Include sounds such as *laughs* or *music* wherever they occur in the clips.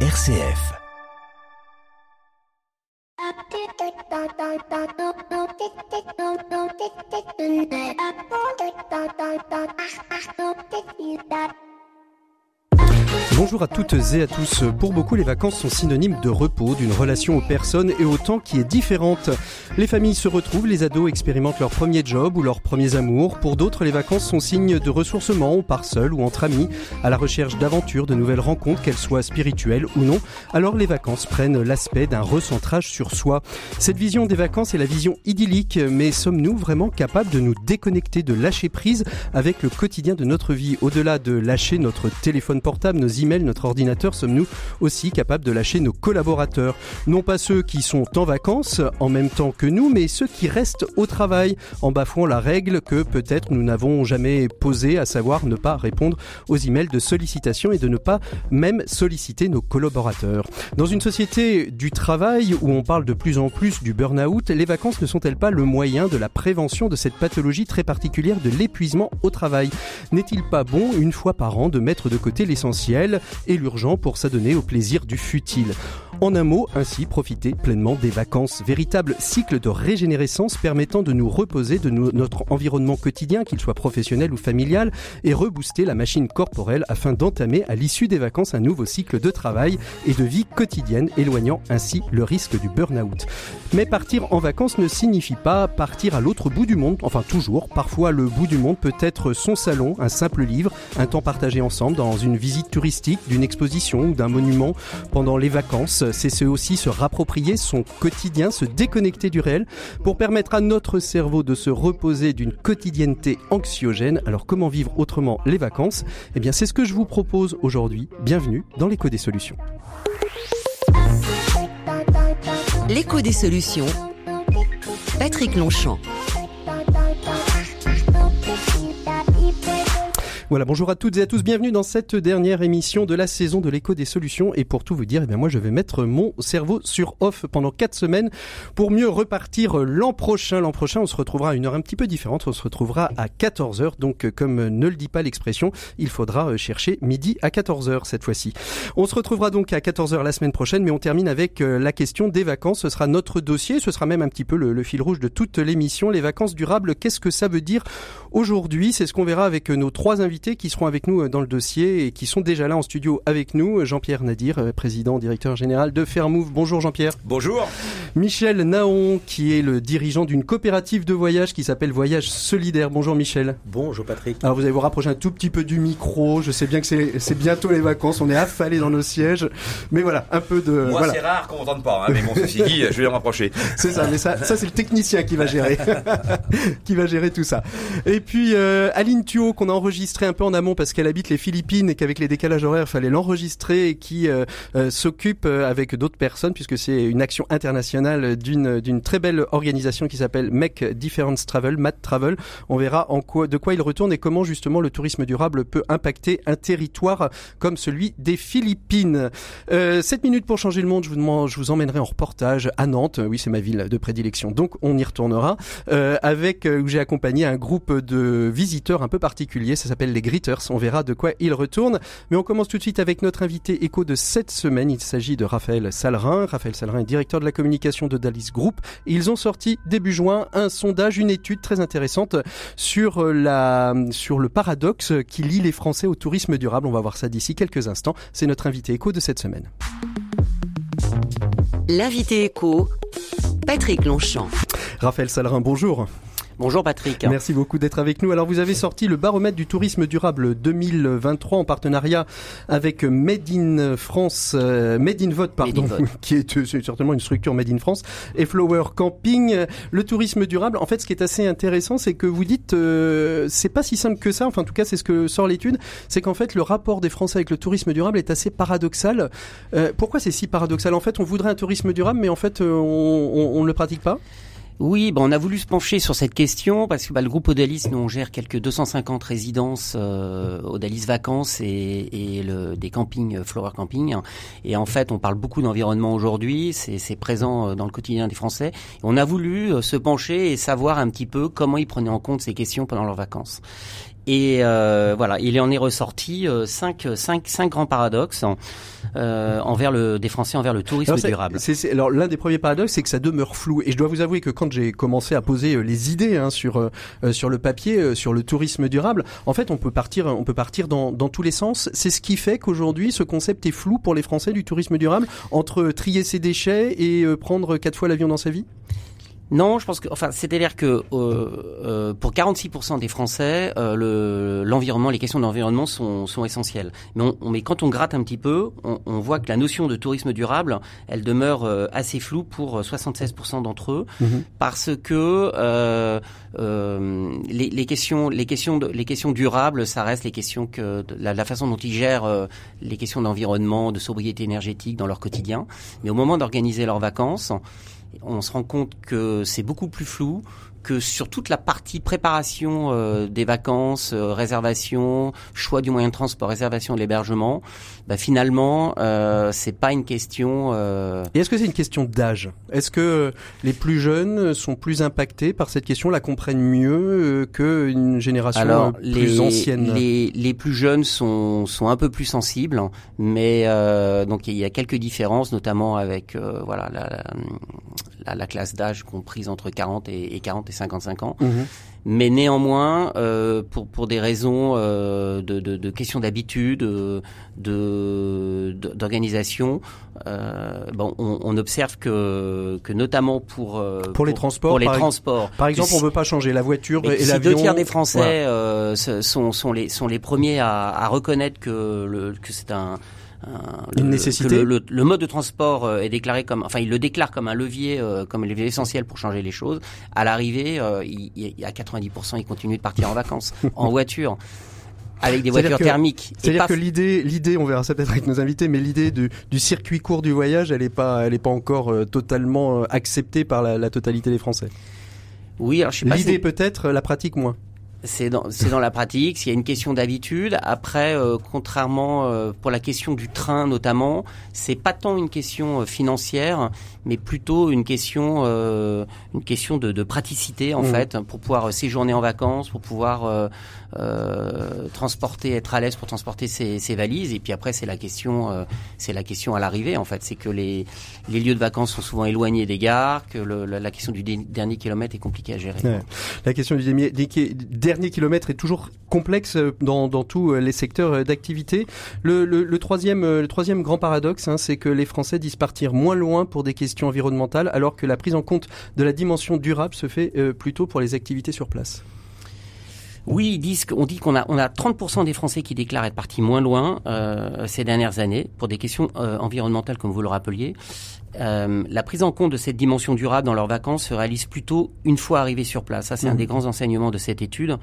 RCF. Bonjour à toutes et à tous. Pour beaucoup, les vacances sont synonymes de repos, d'une relation aux personnes et au temps qui est différente. Les familles se retrouvent, les ados expérimentent leur premier job ou leurs premiers amours. Pour d'autres, les vacances sont signes de ressourcement, on part seul ou entre amis, à la recherche d'aventures, de nouvelles rencontres, qu'elles soient spirituelles ou non. Alors les vacances prennent l'aspect d'un recentrage sur soi. Cette vision des vacances est la vision idyllique, mais sommes-nous vraiment capables de nous déconnecter, de lâcher prise avec le quotidien de notre vie? Au-delà de lâcher notre téléphone portable, nos notre ordinateur, sommes-nous aussi capables de lâcher nos collaborateurs? Non pas ceux qui sont en vacances en même temps que nous, mais ceux qui restent au travail en bafouant la règle que peut-être nous n'avons jamais posée, à savoir ne pas répondre aux emails de sollicitation et de ne pas même solliciter nos collaborateurs. Dans une société du travail où on parle de plus en plus du burn-out, les vacances ne sont-elles pas le moyen de la prévention de cette pathologie très particulière de l'épuisement au travail? N'est-il pas bon, une fois par an, de mettre de côté l'essentiel et l'urgent pour s'adonner au plaisir du futile. En un mot, ainsi profiter pleinement des vacances, véritable cycle de régénérescence permettant de nous reposer de notre environnement quotidien, qu'il soit professionnel ou familial, et rebooster la machine corporelle afin d'entamer à l'issue des vacances un nouveau cycle de travail et de vie quotidienne, éloignant ainsi le risque du burn-out. Mais partir en vacances ne signifie pas partir à l'autre bout du monde, enfin toujours, parfois le bout du monde peut être son salon, un simple livre, un temps partagé ensemble dans une visite touristique, d'une exposition ou d'un monument pendant les vacances c'est aussi se rapproprier son quotidien, se déconnecter du réel pour permettre à notre cerveau de se reposer d'une quotidienneté anxiogène. Alors comment vivre autrement les vacances? Eh bien c'est ce que je vous propose aujourd'hui. Bienvenue dans l'écho des solutions. L'écho des solutions. Patrick Longchamp. Voilà, bonjour à toutes et à tous, bienvenue dans cette dernière émission de la saison de l'écho des solutions. Et pour tout vous dire, eh bien moi je vais mettre mon cerveau sur off pendant quatre semaines pour mieux repartir l'an prochain. L'an prochain, on se retrouvera à une heure un petit peu différente, on se retrouvera à 14h. Donc comme ne le dit pas l'expression, il faudra euh, chercher midi à 14h cette fois-ci. On se retrouvera donc à 14h la semaine prochaine, mais on termine avec euh, la question des vacances. Ce sera notre dossier, ce sera même un petit peu le fil rouge de toute l'émission. Les vacances durables, qu'est-ce que ça veut dire aujourd'hui C'est ce qu'on verra avec nos trois invités qui seront avec nous euh, dans le dossier et qui sont déjà là en studio avec nous. Jean-Pierre Nadir, euh, président, directeur général de Fairmove. Bonjour Jean-Pierre. Bonjour. Michel Naon, qui est le dirigeant d'une coopérative de voyage qui s'appelle Voyage Solidaire. Bonjour Michel. Bonjour Patrick. Alors vous allez vous rapprocher un tout petit peu du micro. Je sais bien que c'est bientôt les vacances. On est affalés dans nos sièges. Mais voilà, un peu de... Moi c'est rare qu'on m'entende pas. Hein, mais bon, ceci dit, je vais me rapprocher. C'est ça, mais ça, ça c'est le technicien qui va gérer. *laughs* qui va gérer tout ça. Et puis euh, Aline Thuot, qu'on a enregistré un peu en amont parce qu'elle habite les Philippines et qu'avec les décalages horaires, il fallait l'enregistrer et qui euh, euh, s'occupe euh, avec d'autres personnes puisque c'est une action internationale d'une d'une très belle organisation qui s'appelle Make Difference Travel, MAT Travel. On verra en quoi de quoi il retourne et comment justement le tourisme durable peut impacter un territoire comme celui des Philippines. Euh, 7 minutes pour changer le monde, je vous demande, je vous emmènerai en reportage à Nantes. Oui, c'est ma ville de prédilection. Donc on y retournera euh, avec où j'ai accompagné un groupe de visiteurs un peu particuliers, ça s'appelle les Gritters. On verra de quoi il retourne. Mais on commence tout de suite avec notre invité écho de cette semaine. Il s'agit de Raphaël Salerin. Raphaël Salerin est directeur de la communication de Dalis Group. ils ont sorti début juin un sondage, une étude très intéressante sur la, sur le paradoxe qui lie les Français au tourisme durable. On va voir ça d'ici quelques instants. C'est notre invité écho de cette semaine. L'invité écho, Patrick Longchamp. Raphaël Salerin, bonjour. Bonjour Patrick. Merci beaucoup d'être avec nous. Alors vous avez sorti le baromètre du tourisme durable 2023 en partenariat avec Made in France, euh, Made in Vote pardon, in Vote. *laughs* qui est, est, certainement une structure Made in France et Flower Camping. Le tourisme durable, en fait, ce qui est assez intéressant, c'est que vous dites, euh, c'est pas si simple que ça. Enfin, en tout cas, c'est ce que sort l'étude, c'est qu'en fait, le rapport des Français avec le tourisme durable est assez paradoxal. Euh, pourquoi c'est si paradoxal? En fait, on voudrait un tourisme durable, mais en fait, euh, on ne le pratique pas? Oui, ben on a voulu se pencher sur cette question parce que bah, le groupe Odalis, nous on gère quelques 250 résidences euh, Odalis Vacances et, et le, des campings euh, Flower Camping. Et en fait, on parle beaucoup d'environnement aujourd'hui, c'est présent euh, dans le quotidien des Français. on a voulu euh, se pencher et savoir un petit peu comment ils prenaient en compte ces questions pendant leurs vacances. Et euh, voilà, il en est ressorti euh, cinq, cinq, cinq grands paradoxes euh, envers le des Français envers le tourisme Alors, durable. alors l'un des premiers paradoxes, c'est que ça demeure flou. Et je dois vous avouer que quand j'ai commencé à poser euh, les idées hein, sur euh, euh, sur le papier, euh, sur le tourisme durable, en fait, on peut partir, on peut partir dans dans tous les sens. C'est ce qui fait qu'aujourd'hui, ce concept est flou pour les Français du tourisme durable entre trier ses déchets et prendre quatre fois l'avion dans sa vie? Non, je pense que, enfin, c'est-à-dire que euh, euh, pour 46% des Français, euh, le, l'environnement, les questions d'environnement sont, sont essentielles. Mais, on, on- mais quand on gratte un petit peu, on, on voit que la notion de tourisme durable, elle demeure euh, assez floue pour euh, 76% d'entre eux, Mhm. parce que euh, euh, les, les questions, les questions, de, les questions durables, ça reste les questions que la, la façon dont ils gèrent euh, les questions d'environnement, de sobriété énergétique dans leur quotidien. Mais au moment d'organiser leurs vacances, on se rend compte que c'est beaucoup plus flou que sur toute la partie préparation euh, des vacances, euh, réservation, choix du moyen de transport, réservation de l'hébergement, bah, finalement, euh, c'est pas une question. euh, Et est-ce que c'est une question d'âge? Est-ce que les plus jeunes sont plus impactés par cette question, la comprennent mieux euh, qu'une génération Alors, euh, plus les, ancienne? les, les plus jeunes sont, sont un peu plus sensibles, mais euh, donc il y a quelques différences, notamment avec euh, voilà la, la, la classe d'âge comprise entre 40 et, et 40 et 55 ans. Mhm. Mais néanmoins, euh, pour pour des raisons euh, de, de, de questions d'habitude, euh, de de- d'organisation, euh, bon, on, on observe que que notamment pour euh, Pour les transports, pour les par transports, Par exemple, on veut pas changer la voiture et et si l'avion. deux tiers des Français Voilà. euh, sont, sont, les, sont les premiers à, à reconnaître que, le, que c'est un, Une le- nécessité. que le, le- le mode de transport euh, est déclaré comme, enfin, il le déclare comme un levier, euh, comme un levier essentiel pour changer les choses. À l'arrivée, euh, il, il a 90%, ils continuent de partir en vacances, *laughs* en voiture, avec des voitures que- thermiques. C'est-à-dire que l'idée, l'idée, on verra ça peut-être avec nos invités, mais l'idée du, du circuit court du voyage, elle est pas, elle est pas encore euh, totalement euh, acceptée par la, la totalité des Français. oui, alors je sais pas. L'idée si- peut-être, la pratique moins. C'est dans, dans la pratique. S'il y a une question d'habitude, après, euh, contrairement euh, pour la question du train notamment, c'est pas tant une question euh, financière, mais plutôt une question, euh, une question de, de praticité en Mhm. fait, pour pouvoir séjourner en vacances, pour pouvoir euh, euh, transporter, être à l'aise pour transporter ses, ses valises. Et puis après, c'est la question, euh, c'est la question à l'arrivée en fait, c'est que les les lieux de vacances sont souvent éloignés des gares, que le- la, la question du dernier kilomètre est compliquée à gérer. Ouais. La question du dernier kilomètre est toujours complexe euh, dans, dans tous euh, les secteurs euh, d'activité. Le, le, le troisième, euh, le troisième grand paradoxe, hein, c'est que les Français disent partir moins loin pour des questions environnementales, alors que la prise en compte de la dimension durable se fait euh, plutôt pour les activités sur place. Oui, ils disent qu'on dit qu'on a on a 30% des Français qui déclarent être partis moins loin euh, ces dernières années pour des questions euh, environnementales comme vous le rappeliez. Euh, la prise en compte de cette dimension durable dans leurs vacances se réalise plutôt une fois arrivés sur place. Ça, c'est un Mhm. des grands enseignements de cette étude.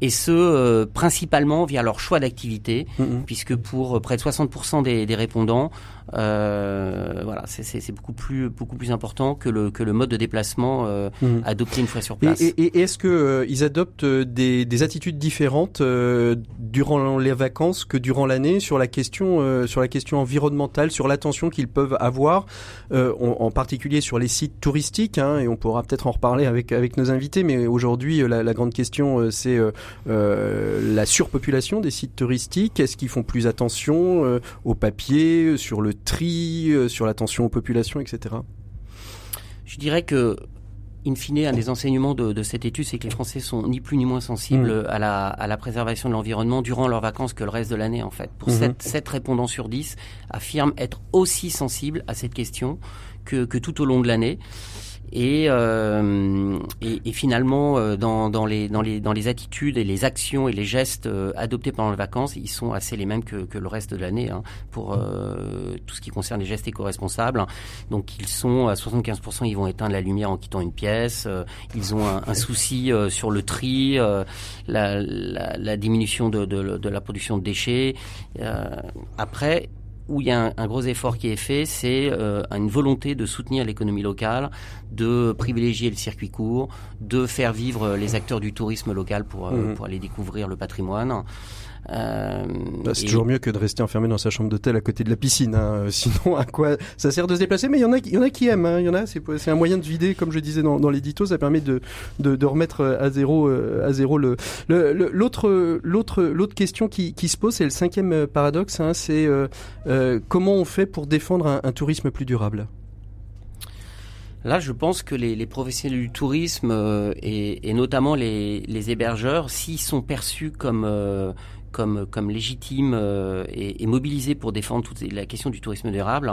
Et ce, principalement via leur choix d'activité, Mhm. puisque pour près de 60% des, des répondants, euh, voilà, c'est- beaucoup plus beaucoup plus important que le que le mode de déplacement euh, Mhm. adopté une fois sur Et, place. et- et est-ce que euh, ils adoptent euh, des, des attitudes différentes euh, durant les vacances que durant l'année sur la question euh, sur la question environnementale, sur l'attention qu'ils peuvent avoir, euh, en, en particulier sur les sites touristiques, hein, et on pourra peut-être en reparler avec avec nos invités. Mais aujourd'hui, la, la grande question, c'est la surpopulation des sites touristiques. Est-ce qu'ils font plus attention euh, au papier, sur le tri, euh, sur l'attention aux populations, etc. Je dirais que, in fine, un des enseignements de, de cette étude, c'est que les Français sont ni plus ni moins sensibles à, la, à la préservation de l'environnement durant leurs vacances que le reste de l'année, en fait. Pour Mhm. 7, 7 répondants sur 10 affirment être aussi sensibles à cette question que, que tout au long de l'année. Et, euh, et, et finalement, euh, dans, dans, les, dans, les, dans les attitudes et les actions et les gestes euh, adoptés pendant les vacances, ils sont assez les mêmes que, que le reste de l'année hein, pour euh, tout ce qui concerne les gestes éco-responsables. Donc ils sont à 75%, ils vont éteindre la lumière en quittant une pièce. euh, ils ont un, un souci sur le tri, la, la, la diminution de, de, de la production de déchets. Euh, après, où il y a un, un gros effort qui est fait, c'est euh, une volonté de soutenir l'économie locale, de privilégier le circuit court, de faire vivre les acteurs du tourisme local pour, euh, Mhm. pour aller découvrir le patrimoine. Euh, bah, c'est toujours mieux que de rester enfermé dans sa chambre d'hôtel à côté de la piscine. Hein. Sinon, à quoi ça sert de se déplacer? Mais il y en a, il y en a qui aiment. Hein. Il y en a, c'est, c'est un moyen de vider, comme je disais dans, dans l'édito, ça permet de, de, de, remettre à zéro, à zéro le, le, l'autre, l'autre, l'autre question qui, qui, se pose, c'est le cinquième paradoxe. Hein, c'est euh, euh, comment on fait pour défendre un, un tourisme plus durable? Là, je pense que les, les professionnels du tourisme euh, et, et, notamment les, les hébergeurs, s'ils sont perçus comme euh, comme, comme légitimes euh, et, et, mobilisés pour défendre toute la question du tourisme durable,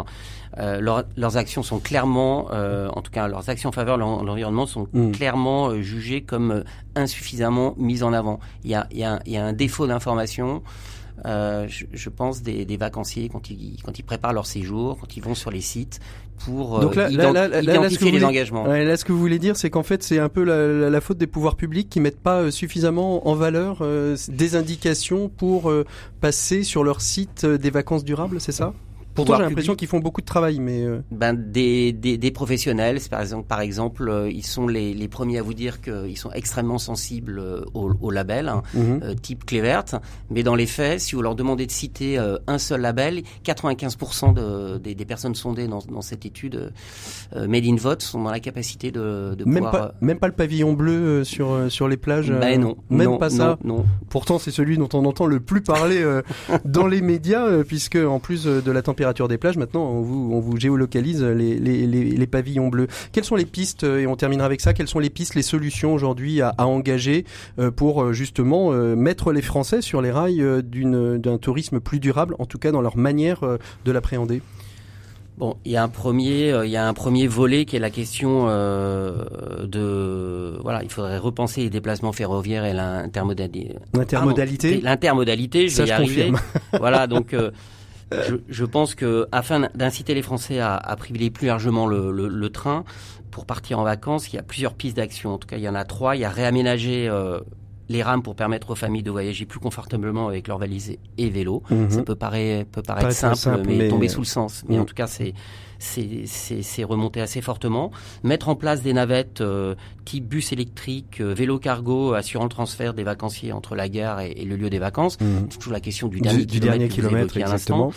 leur, leurs actions sont clairement, en tout cas leurs actions en faveur de l'environnement sont mmh. clairement jugées comme insuffisamment mises en avant. Il y a, il y a, il y a un défaut d'information. Euh, je, je, pense des, des, vacanciers quand ils, quand ils préparent leur séjour, quand ils vont sur les sites pour Donc là, là, là, identifier les engagements. Ouais, là, ce que vous voulez dire, c'est qu'en fait, c'est un peu la, la, faute des pouvoirs publics qui mettent pas euh, suffisamment en valeur euh, des indications pour euh, passer sur leur site des vacances durables, c'est ça? Pourtant, j'ai l'impression qu'ils font beaucoup de travail, mais euh... ben des, des, des, professionnels, par exemple, par exemple, euh, ils sont les, les premiers à vous dire qu'ils sont extrêmement sensibles euh, au, au label, hein, mhm. euh, type clé verte. Mais dans les faits, si vous leur demandez de citer un seul label, 95% de, des, des, personnes sondées dans, dans cette étude Made in Vote sont dans la capacité de, de même pouvoir. Pas, même pas le pavillon bleu sur sur les plages. Ben non, même non, pas ça. Non, non. Pourtant, c'est celui dont on entend le plus parler *laughs* dans les médias, puisque en plus de la température des plages, maintenant on vous, on vous géolocalise les, les, les, les, pavillons bleus. Quelles sont les pistes, euh, et on terminera avec ça, quelles sont les pistes, les solutions aujourd'hui à, à, engager euh, pour euh, justement mettre les Français sur les rails d'un tourisme plus durable, en tout cas dans leur manière de l'appréhender? Bon, il y a un premier, il y a un premier volet qui est la question euh, de, voilà, il faudrait repenser les déplacements ferroviaires et l'intermodalité. L'intermodalité. L'intermodalité, je vais y arriver. voilà, *laughs* donc euh, je, je, pense que afin d'inciter les Français à, à, privilégier plus largement le, le, le, train pour partir en vacances, il y a plusieurs pistes d'action. En tout cas, il y en a trois. Il y a réaménager euh, les rames pour permettre aux familles de voyager plus confortablement avec leurs valises et vélos. Mmh. Ça peut, paraître, peut paraître simple, simple, mais, mais, tomber sous le sens. Mais mmh. en tout cas, c'est c'est remonté assez fortement. Mettre en place des navettes euh, type bus électrique, euh, vélo cargo, assurant le transfert des vacanciers entre la gare et, et le lieu des vacances. Mmh. C'est toujours la question du dernier du, kilomètre, dernier kilomètre exactement.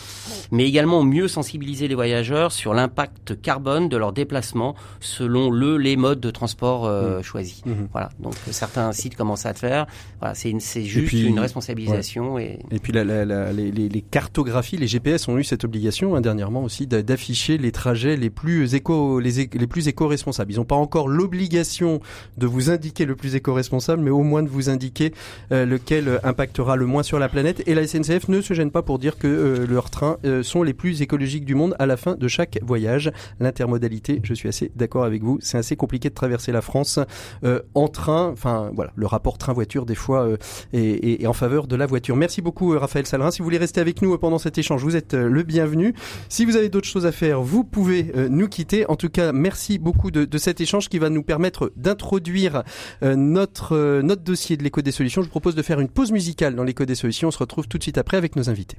Mais également mieux sensibiliser les voyageurs sur l'impact carbone de leur déplacement selon le les modes de transport euh, mmh. choisis. Mmh. Voilà. Donc certains sites commencent à le faire. Voilà, c'est juste puis, une responsabilisation ouais. et. Et puis la, la, la, les, les, cartographies, les GPS ont eu cette obligation hein, dernièrement aussi d'afficher les trajets les plus éco les, les plus éco-responsables. Ils n'ont pas encore l'obligation de vous indiquer le plus éco-responsable, mais au moins de vous indiquer euh, lequel impactera le moins sur la planète. Et la SNCF ne se gêne pas pour dire que euh, leurs trains euh, sont les plus écologiques du monde à la fin de chaque voyage. L'intermodalité, je suis assez d'accord avec vous, c'est assez compliqué de traverser la France euh, en train. Enfin voilà, le rapport train-voiture des fois euh, est, est, en faveur de la voiture. Merci beaucoup Raphaël Salerin. Si vous voulez rester avec nous pendant cet échange, vous êtes le bienvenu. Si vous avez d'autres choses à faire, vous pouvez nous quitter. En tout cas, merci beaucoup de, cet échange qui va nous permettre d'introduire euh, notre, euh, notre dossier de l'écho des solutions. Je vous propose de faire une pause musicale dans l'écho des solutions. On se retrouve tout de suite après avec nos invités.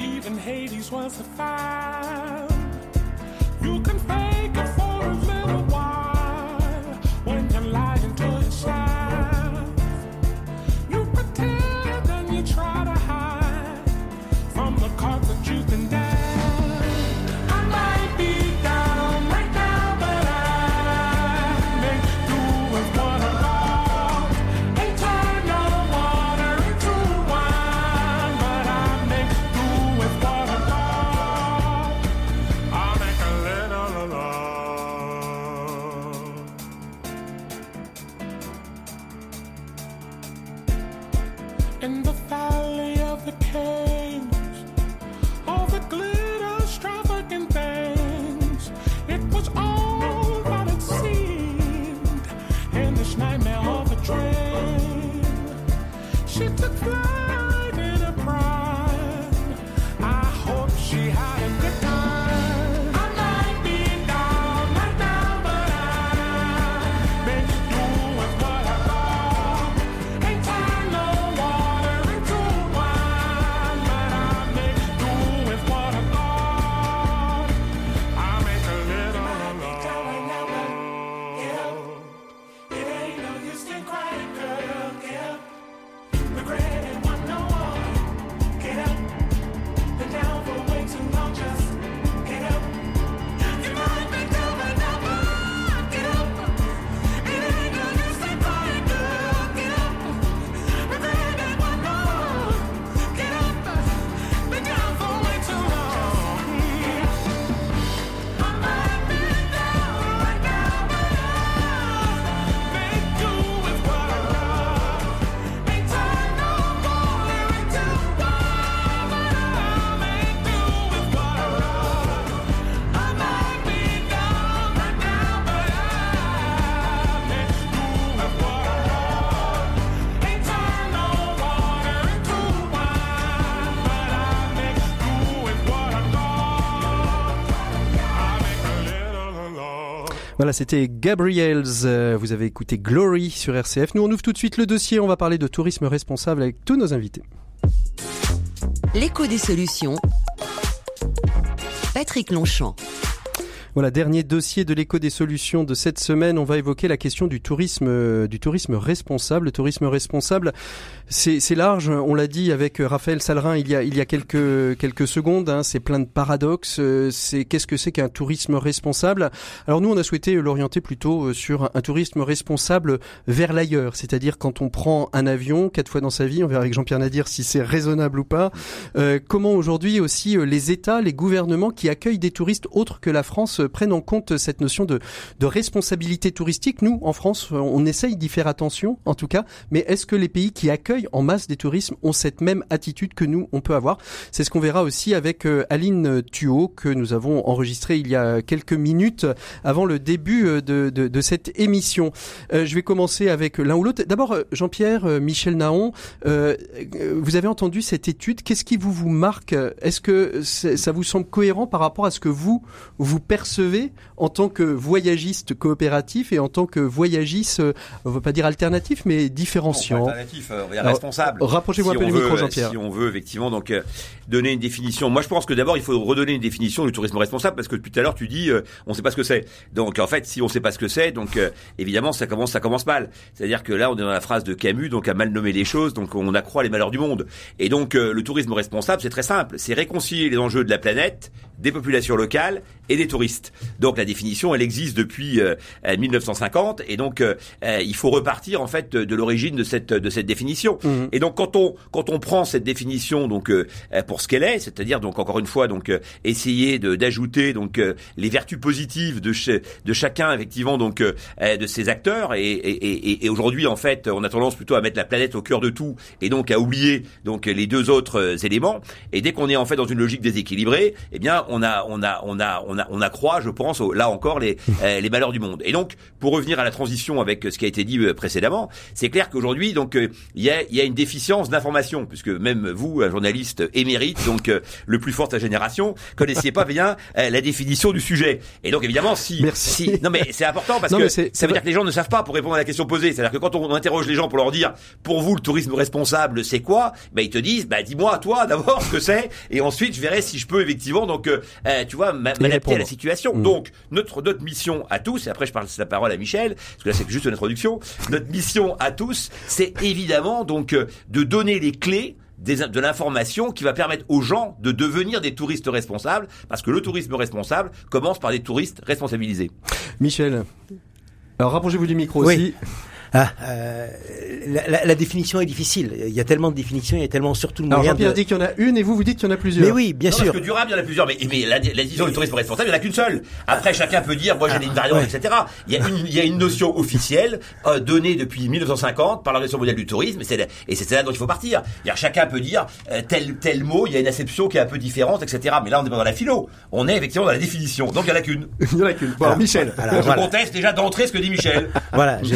Even Hades was a. C'était Gabriels. Euh, vous avez écouté Glory sur RCF. Nous, on ouvre tout de suite le dossier. On va parler de tourisme responsable avec tous nos invités. L'écho des solutions. Patrick Longchamp. Voilà, dernier dossier de l'écho des solutions de cette semaine. On va évoquer la question du tourisme, euh, du tourisme responsable. Le tourisme responsable, c'est large. On l'a dit avec Raphaël Salrin il y a, il y a quelques, quelques secondes. Hein, c'est plein de paradoxes. Euh, qu'est-ce que c'est qu'un tourisme responsable? Alors nous, on a souhaité l'orienter plutôt euh, sur un tourisme responsable vers l'ailleurs. C'est-à-dire quand on prend un avion quatre fois dans sa vie, on verra avec Jean-Pierre Nadir si c'est raisonnable ou pas. comment aujourd'hui aussi les États, les gouvernements qui accueillent des touristes autres que la France prennent en compte cette notion de, responsabilité touristique. Nous, en France, on essaye d'y faire attention, en tout cas, mais est-ce que les pays qui accueillent en masse des tourismes ont cette même attitude que nous, on peut avoir? C'est ce qu'on verra aussi avec euh, Aline Thuot, que nous avons enregistré il y a quelques minutes avant le début euh, de, cette émission. Euh, je vais commencer avec l'un ou l'autre. D'abord, Jean-Pierre, Michel Naon, vous avez entendu cette étude. Qu'est-ce qui vous, vous marque? Est-ce que ça vous semble cohérent par rapport à ce que vous, vous percevez? Percevez en tant que voyagiste coopératif et en tant que voyagiste, euh, on ne veut pas dire alternatif, mais différenciant. Alternatif, euh, responsable. Rapprochez-vous un peu du micro, Jean-Pierre. Si on veut effectivement donc euh, donner une définition, moi je pense que d'abord il faut redonner une définition du tourisme responsable parce que depuis tout à l'heure tu dis on ne sait pas ce que c'est. Donc en fait si on ne sait pas ce que c'est, donc évidemment ça commence ça commence mal. C'est-à-dire que là on est dans la phrase de Camus, donc à mal nommer les choses, donc on accroît les malheurs du monde. Et donc le tourisme responsable c'est très simple, c'est réconcilier les enjeux de la planète, des populations locales et des touristes. Donc la définition, elle existe depuis 1950 euh, et donc euh, euh, il faut repartir en fait de l'origine de cette de cette définition. Mhm. Et donc quand on quand on prend cette définition donc pour ce qu'elle est, c'est-à-dire donc encore une fois donc essayer d'ajouter donc les vertus positives de de chacun effectivement donc de ces acteurs et, et, et, aujourd'hui en fait on a tendance plutôt à mettre la planète au cœur de tout et donc à oublier donc les deux autres éléments. Et dès qu'on est en fait dans une logique déséquilibrée, eh bien on a on a on a on a on accroît, je pense, là encore les *laughs* euh, les malheurs du monde. Et donc, pour revenir à la transition avec ce qui a été dit euh, précédemment, c'est clair qu'aujourd'hui, donc euh, il y a y a une déficience d'information, puisque même vous, un journaliste émérite, donc le plus fort de sa génération, connaissiez pas bien la définition du sujet. Et donc évidemment, si si non mais c'est important parce que ça veut dire que les gens ne savent pas pour répondre à la question posée. C'est-à-dire que quand on interroge les gens pour leur dire pour vous le tourisme responsable c'est quoi, ben ils te disent bah dis-moi toi d'abord ce que c'est et ensuite je verrai si je peux effectivement donc tu vois m'adapter à la situation. Mm. Donc, notre, notre mission à tous, et après je parle la parole à Michel, parce que là c'est juste une introduction, notre mission à tous, c'est évidemment donc euh, de donner les clés des, de l'information qui va permettre aux gens de devenir des touristes responsables, parce que le tourisme responsable commence par des touristes responsabilisés. Michel, alors rapprochez-vous du micro aussi. Ah, euh, la, la, définition est difficile. Il y a tellement de définitions, il y a tellement surtout le moyen. Jean-Pierre dit qu'il y en a une et vous vous dites qu'il y en a plusieurs. Mais oui, bien sûr. Parce que durable, il y en a plusieurs. Mais, mais la, la définition du tourisme responsable, il n'y en a qu'une seule. Après, chacun peut dire, moi j'ai une variante, etc. Il y a une, il y a une notion officielle euh, donnée depuis 1950 par l'Organisation mondiale du tourisme, et c'est là dont il faut partir. chacun peut dire euh, tel tel mot, il y a une acception qui est un peu différente, etc. Mais là, on n'est pas dans la philo. On est effectivement dans la définition. Donc il y en a qu'une. *laughs* il y en a qu'une. Bon, Michel. je conteste déjà d'entrée ce que dit Michel. Voilà. J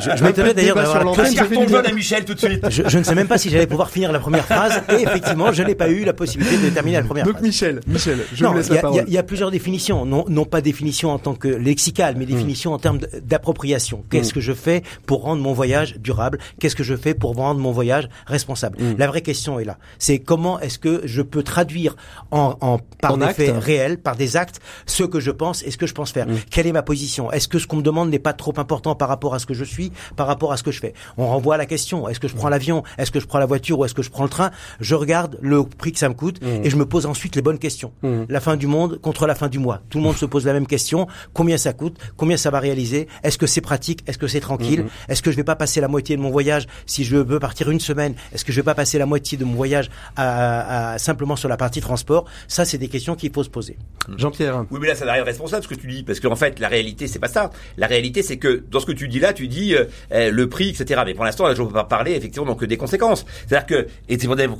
je, je m'étonnais d'ailleurs à Michel tout de suite. Je, ne sais même pas si j'allais pouvoir finir la première phrase et effectivement, je n'ai pas eu la possibilité de terminer la première Donc, phrase. Michel, Michel, je vous laisse la parole. Il y, a plusieurs définitions, non, non pas définition en tant que lexical, mais définition en termes d'appropriation. Qu'est-ce mm. que je fais pour rendre mon voyage durable? Qu'est-ce que je fais pour rendre mon voyage responsable? Mm. La vraie question est là. C'est comment est-ce que je peux traduire en, en par des faits réels, par des actes, ce que je pense et ce que je pense faire? Quelle est ma position? Est-ce que ce qu'on me demande n'est pas trop important par rapport à ce que je suis, par rapport à ce que je fais On renvoie à la question est-ce que je prends l'avion Est-ce que je prends la voiture ou est-ce que je prends le train? Je regarde le prix que ça me coûte mmh. et je me pose ensuite les bonnes questions. Mmh. La fin du monde contre la fin du mois. Tout le monde se pose la même question combien ça coûte Combien ça va réaliser Est-ce que c'est pratique Est-ce que c'est tranquille mmh. Est-ce que je vais pas passer la moitié de mon voyage si je veux partir une semaine Est-ce que je vais pas passer la moitié de mon voyage à, simplement sur la partie transport? Ça, c'est des questions qu'il faut se poser. Jean-Pierre. Oui, mais là, ça n'a rien de responsable ce que tu dis, parce qu'en fait, la réalité, c'est pas ça. La réalité, c'est que dans ce que tu dis là, tu dis dit le prix, etc. Mais pour l'instant, je ne peux pas parler effectivement donc des conséquences. C'est-à-dire que et c'est pour,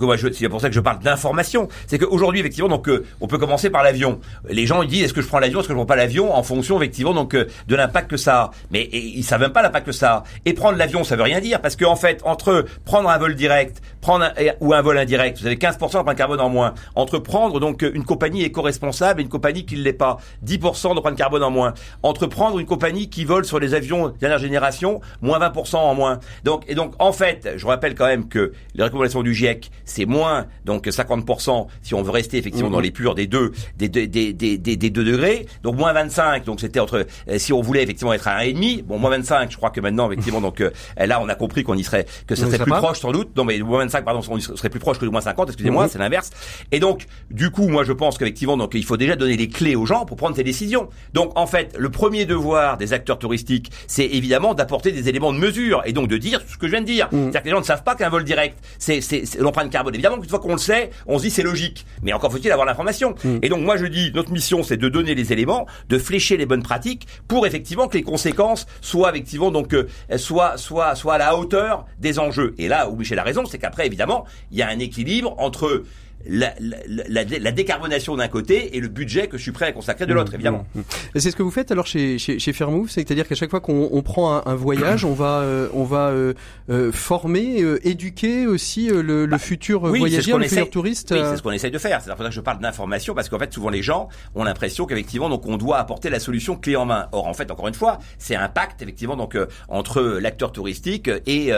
pour ça que je parle d'information. C'est qu'aujourd'hui effectivement donc on peut commencer par l'avion. Les gens ils disent est-ce que je prends l'avion, est-ce que je prends pas l'avion en fonction effectivement donc de l'impact que ça a. Mais ils savent même pas l'impact que ça a. Et prendre l'avion, ça veut rien dire parce qu'en fait entre prendre un vol direct, prendre un, ou un vol indirect, vous avez 15% d'empreinte carbone en moins. Entre prendre donc une compagnie éco-responsable et une compagnie qui ne l'est pas, 10% d'empreinte carbone en moins. Entre prendre une compagnie qui vole sur les avions dernière génération, moins 20% en moins. Donc et donc en fait, je rappelle quand même que les recommandations du GIEC, c'est moins donc 50% si on veut rester effectivement dans mhm. les purs des deux des des des des, des, deux degrés. Donc moins 25, donc c'était entre euh, si on voulait effectivement être à 1,5, bon moins 25, je crois que maintenant effectivement donc euh, *laughs* là on a compris qu'on y serait que ça serait plus proche sans doute. Non mais moins 25 pardon, on serait plus proche que moins 50, excusez-moi, mhm. c'est l'inverse. Et donc du coup, moi je pense qu'effectivement donc il faut déjà donner les clés aux gens pour prendre ces décisions. Donc en fait, le premier devoir des acteurs touristiques, c'est évidemment d'apporter des éléments de mesure et donc de dire ce que je viens de dire. Mhm. C'est-à-dire que les gens ne savent pas qu'un vol direct, c'est l'empreinte carbone. Évidemment qu'une fois qu'on le sait, on se dit c'est logique, mais encore faut-il avoir l'information. Mhm. Et donc moi je dis notre mission c'est de donner les éléments, de flécher les bonnes pratiques pour effectivement que les conséquences soient effectivement donc euh, soient soit soit à la hauteur des enjeux. Et là où Michel a raison, c'est qu'après évidemment il y a un équilibre entre la, la, la, décarbonation d'un côté et le budget que je suis prêt à consacrer de l'autre, mmh, évidemment. Mmh, mmh. C'est ce que vous faites alors chez, chez, chez Fairmove, c'est-à-dire qu'à chaque fois qu'on on prend un, voyage, on va, euh, on va euh, euh, former, éduquer aussi le, bah, futur voyageur, le futur touriste. Oui, c'est ce qu'on essaye de faire. C'est pour ça que je parle d'information parce qu'en fait, souvent les gens ont l'impression qu'effectivement, donc on doit apporter la solution clé en main. Or, en fait, encore une fois, c'est un pacte effectivement donc entre l'acteur touristique et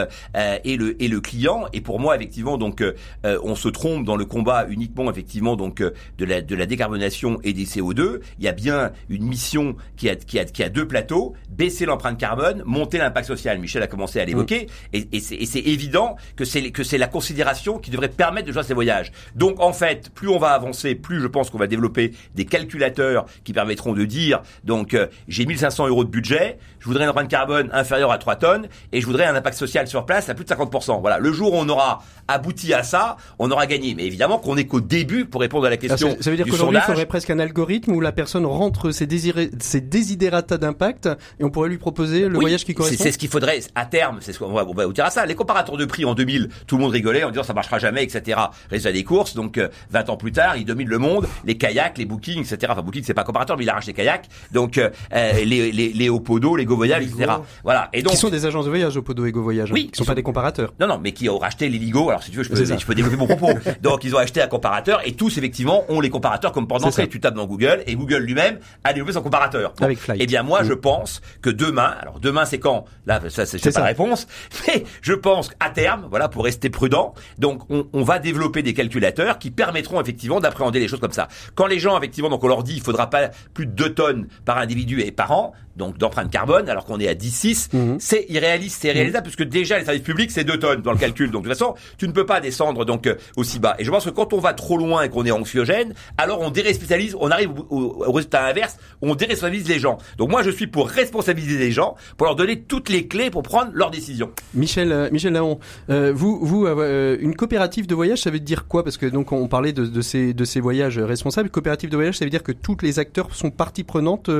et le et le client. Et pour moi, effectivement, donc on se trompe dans le combat uniquement effectivement donc euh, de la de la décarbonation et des CO2. Il y a bien une mission qui a qui a qui a deux plateaux baisser l'empreinte carbone, monter l'impact social. Michel a commencé à l'évoquer mm. et, et c'est évident que c'est que c'est la considération qui devrait permettre de jouer ces voyages. Donc en fait, plus on va avancer, plus je pense qu'on va développer des calculateurs qui permettront de dire donc euh, j'ai 1500 euros de budget, je voudrais une empreinte carbone inférieure à 3 tonnes et je voudrais un impact social sur place à plus de 50%. Voilà, le jour où on aura abouti à ça, on aura gagné. Mais évidemment qu'on n'est qu'au début pour répondre à la question. ça veut dire qu'aujourd'hui, il faudrait presque un algorithme où la personne rentre ses, désirés, ses désidérata d'impact et on pourrait lui proposer le voyage qui correspond. C'est ce qu'il faudrait à terme. C'est ce qu'on va, on va vous dire à ça. Les comparateurs de prix en 2000, tout le monde rigolait en disant ça marchera jamais, etc. Résultat des courses. Donc 20 euh, ans plus tard, il domine le monde. Les kayaks, les bookings, etc. Enfin, booking c'est pas comparateur, mais il arrache les kayaks. Donc euh, euh, les, les, les Opodo, les Go Voyage, etc. Voilà. Et donc qui sont des agences de voyage Opodo et Go Voyage. Oui. Qui sont, pas des comparateurs. Non, non, mais qui ont racheté les Ligo. Alors si tu veux, je peux, je peux développer mon propos. *laughs* donc ils ont acheté un comparateur et tous effectivement ont les comparateurs comme pendant que Tu tapes dans Google et Google lui-même a développé son comparateur. Avec Flight. Eh bien moi, mm. je pense que demain, alors demain c'est quand? Là, ça c'est pas la réponse, *laughs* mais je pense qu'à terme, voilà, pour rester prudent, donc on, on, va développer des calculateurs qui permettront effectivement d'appréhender les choses comme ça. Quand les gens effectivement, donc on leur dit, il faudra pas plus de 2 tonnes par individu et par an, donc d'empreinte carbone, alors qu'on est à 10,6, mm. c'est irréaliste, c'est réalisable, mm. puisque déjà les services publics c'est 2 tonnes dans le calcul. Donc de toute façon, tu ne peux pas descendre donc euh, aussi bas. Et je pense que quand on va trop loin et qu'on est anxiogène, alors on déresponsabilise, on arrive au, résultat inverse, on déresponsabilise les gens. Donc moi je suis pour responsabiliser les gens, pour leur donner toutes les clés pour prendre leurs décisions. Michel, euh, Michel Laon, euh, vous, vous, euh, une coopérative de voyage, ça veut dire quoi? Parce que donc on parlait de, de, ces de ces voyages responsables. Coopérative de voyage, ça veut dire que tous les acteurs sont partie prenante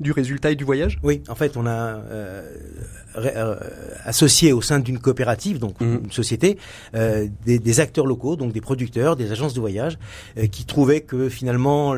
du résultat et du voyage? Oui, en fait, on a associé au sein d'une coopérative, donc mhm. une société, des, des, acteurs locaux, donc des producteurs, des agences de voyage, qui trouvaient que finalement,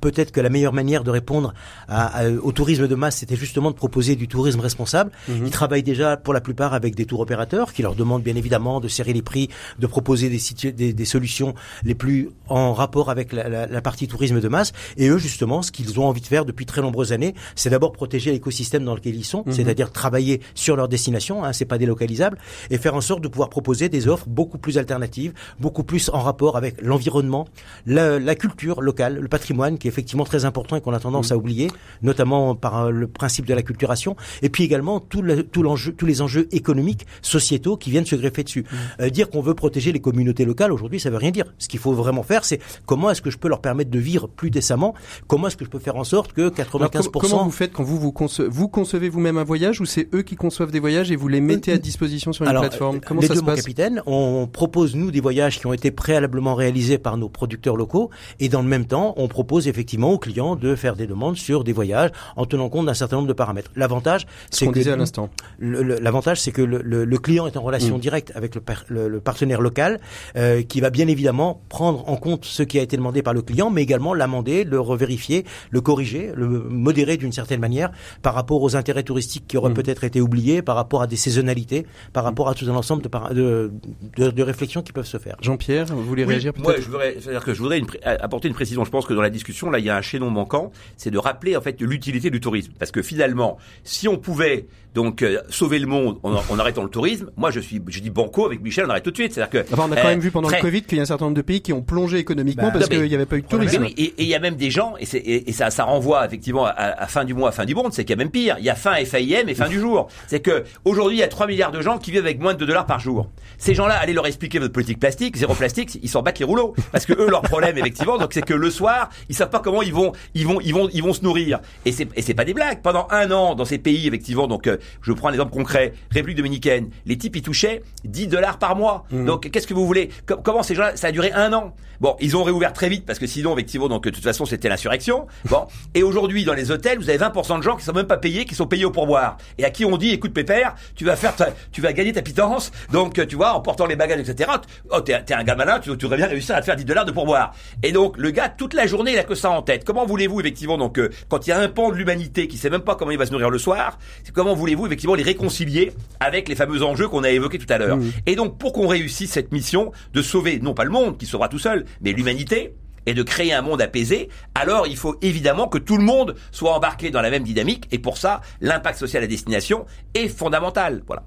peut-être que la meilleure manière de répondre à, au tourisme de masse, c'était justement de proposer du tourisme responsable. Mhm. Ils travaillent déjà pour la plupart avec des tours opérateurs qui leur demandent bien évidemment de serrer les prix, de proposer des, des, des solutions les plus en rapport avec la, la, la, partie tourisme de masse. Et eux, justement, ce qu'ils ont envie de faire depuis très nombreuses années, c'est d'abord protéger l'écosystème dans lequel ils sont, mhm. c'est-à-dire travailler sur leur destination, hein, c'est pas délocalisable, et faire en sorte de pouvoir proposer des offres beaucoup plus alternatives, beaucoup plus en rapport avec l'environnement, la, la culture locale, le patrimoine qui est effectivement très important et qu'on a tendance mm. à oublier, notamment par euh, le principe de la culturation, et puis également tout, le, tout l'enjeu, tous les enjeux économiques, sociétaux qui viennent se greffer dessus. Mm. Euh, dire qu'on veut protéger les communautés locales aujourd'hui, ça veut rien dire. Ce qu'il faut vraiment faire, c'est comment est-ce que je peux leur permettre de vivre plus décemment? Comment est-ce que je peux faire en sorte que 95% comment vous faites quand vous vous, vous concevez vous-même un voyage ou c'est eux qui conçoivent des voyages et vous les mettez à euh, disposition sur une plateforme Comment ça se passe capitaine, on propose nous des voyages qui ont été préalablement réalisés par nos producteurs locaux. Et dans le même temps, on propose effectivement aux clients de faire des demandes sur des voyages en tenant compte d'un certain nombre de paramètres. L'avantage, c'est que disait à l'instant. L'avantage, c'est que le, le, client est en relation mm. directe avec le, le partenaire local, euh, qui va bien évidemment prendre en compte ce qui a été demandé par le client, mais également l'amender, le revérifier, le corriger, le modérer d'une certaine manière par rapport aux intérêts touristiques qui auraient mm. peut-être été oubliés, par rapport à des saisonnalités, par rapport à tout un ensemble de, de, de, réflexions qui peuvent se faire. Jean-Pierre, vous voulez réagir peut-être Moi, je voudrais, dire que je voudrais apporter une précision. Je pense que dans la discussion, là, il y a un chaînon manquant, c'est de rappeler en fait l'utilité du tourisme, parce que finalement, si on pouvait donc euh, sauver le monde en, en, arrêtant le tourisme. Moi, je suis, je dis banco avec Michel, on arrête tout de suite. C'est-à-dire que enfin, on a quand même vu pendant le Covid qu'il y a un certain nombre de pays qui ont plongé économiquement bah, parce qu'il n'y avait pas eu de tourisme. et il y a même des gens, et, et, et ça, ça renvoie effectivement à, à, fin du mois, à fin du monde, c'est qu'il y a même pire. Il y a fin FAIM et fin du jour. C'est que aujourd'hui, il y a 3 milliards de gens qui vivent avec moins de 2 dollars par jour. Ces gens-là, allez leur expliquer votre politique plastique, zéro plastique, ils s'en battent les rouleaux. Parce que eux, leur problème, *laughs* effectivement, donc c'est que le soir, ils savent pas comment ils vont, ils vont, ils vont, ils vont se nourrir. Et c'est, et c'est pas des blagues. Pendant un an, dans ces pays, effectivement, donc euh, je prends l'exemple concret, République dominicaine, les types ils touchaient 10 dollars par mois. Mmh. Donc qu'est-ce que vous voulez? Comment ces gens ça a duré un an? Bon, ils ont réouvert très vite parce que sinon effectivement donc de toute façon c'était l'insurrection. Bon, *laughs* et aujourd'hui dans les hôtels, vous avez 20% de gens qui sont même pas payés, qui sont payés au pourboire et à qui on dit écoute pépère, tu vas faire tu vas gagner ta pitance. Donc tu vois en portant les bagages etc. Oh t'es es un gars malin, tu, tu aurais bien réussir à te faire 10 dollars de pourboire. Et donc le gars toute la journée il a que ça en tête. Comment voulez-vous effectivement donc euh, quand il y a un pan de l'humanité qui sait même pas comment il va se nourrir le soir, comment voulez-vous effectivement les réconcilier avec les fameux enjeux qu'on a évoqués tout à l'heure. Mmh. Et donc, pour qu'on réussisse cette mission de sauver, non pas le monde qui sauvera tout seul, mais l'humanité, et de créer un monde apaisé, alors il faut évidemment que tout le monde soit embarqué dans la même dynamique, et pour ça, l'impact social à destination est fondamental. Voilà.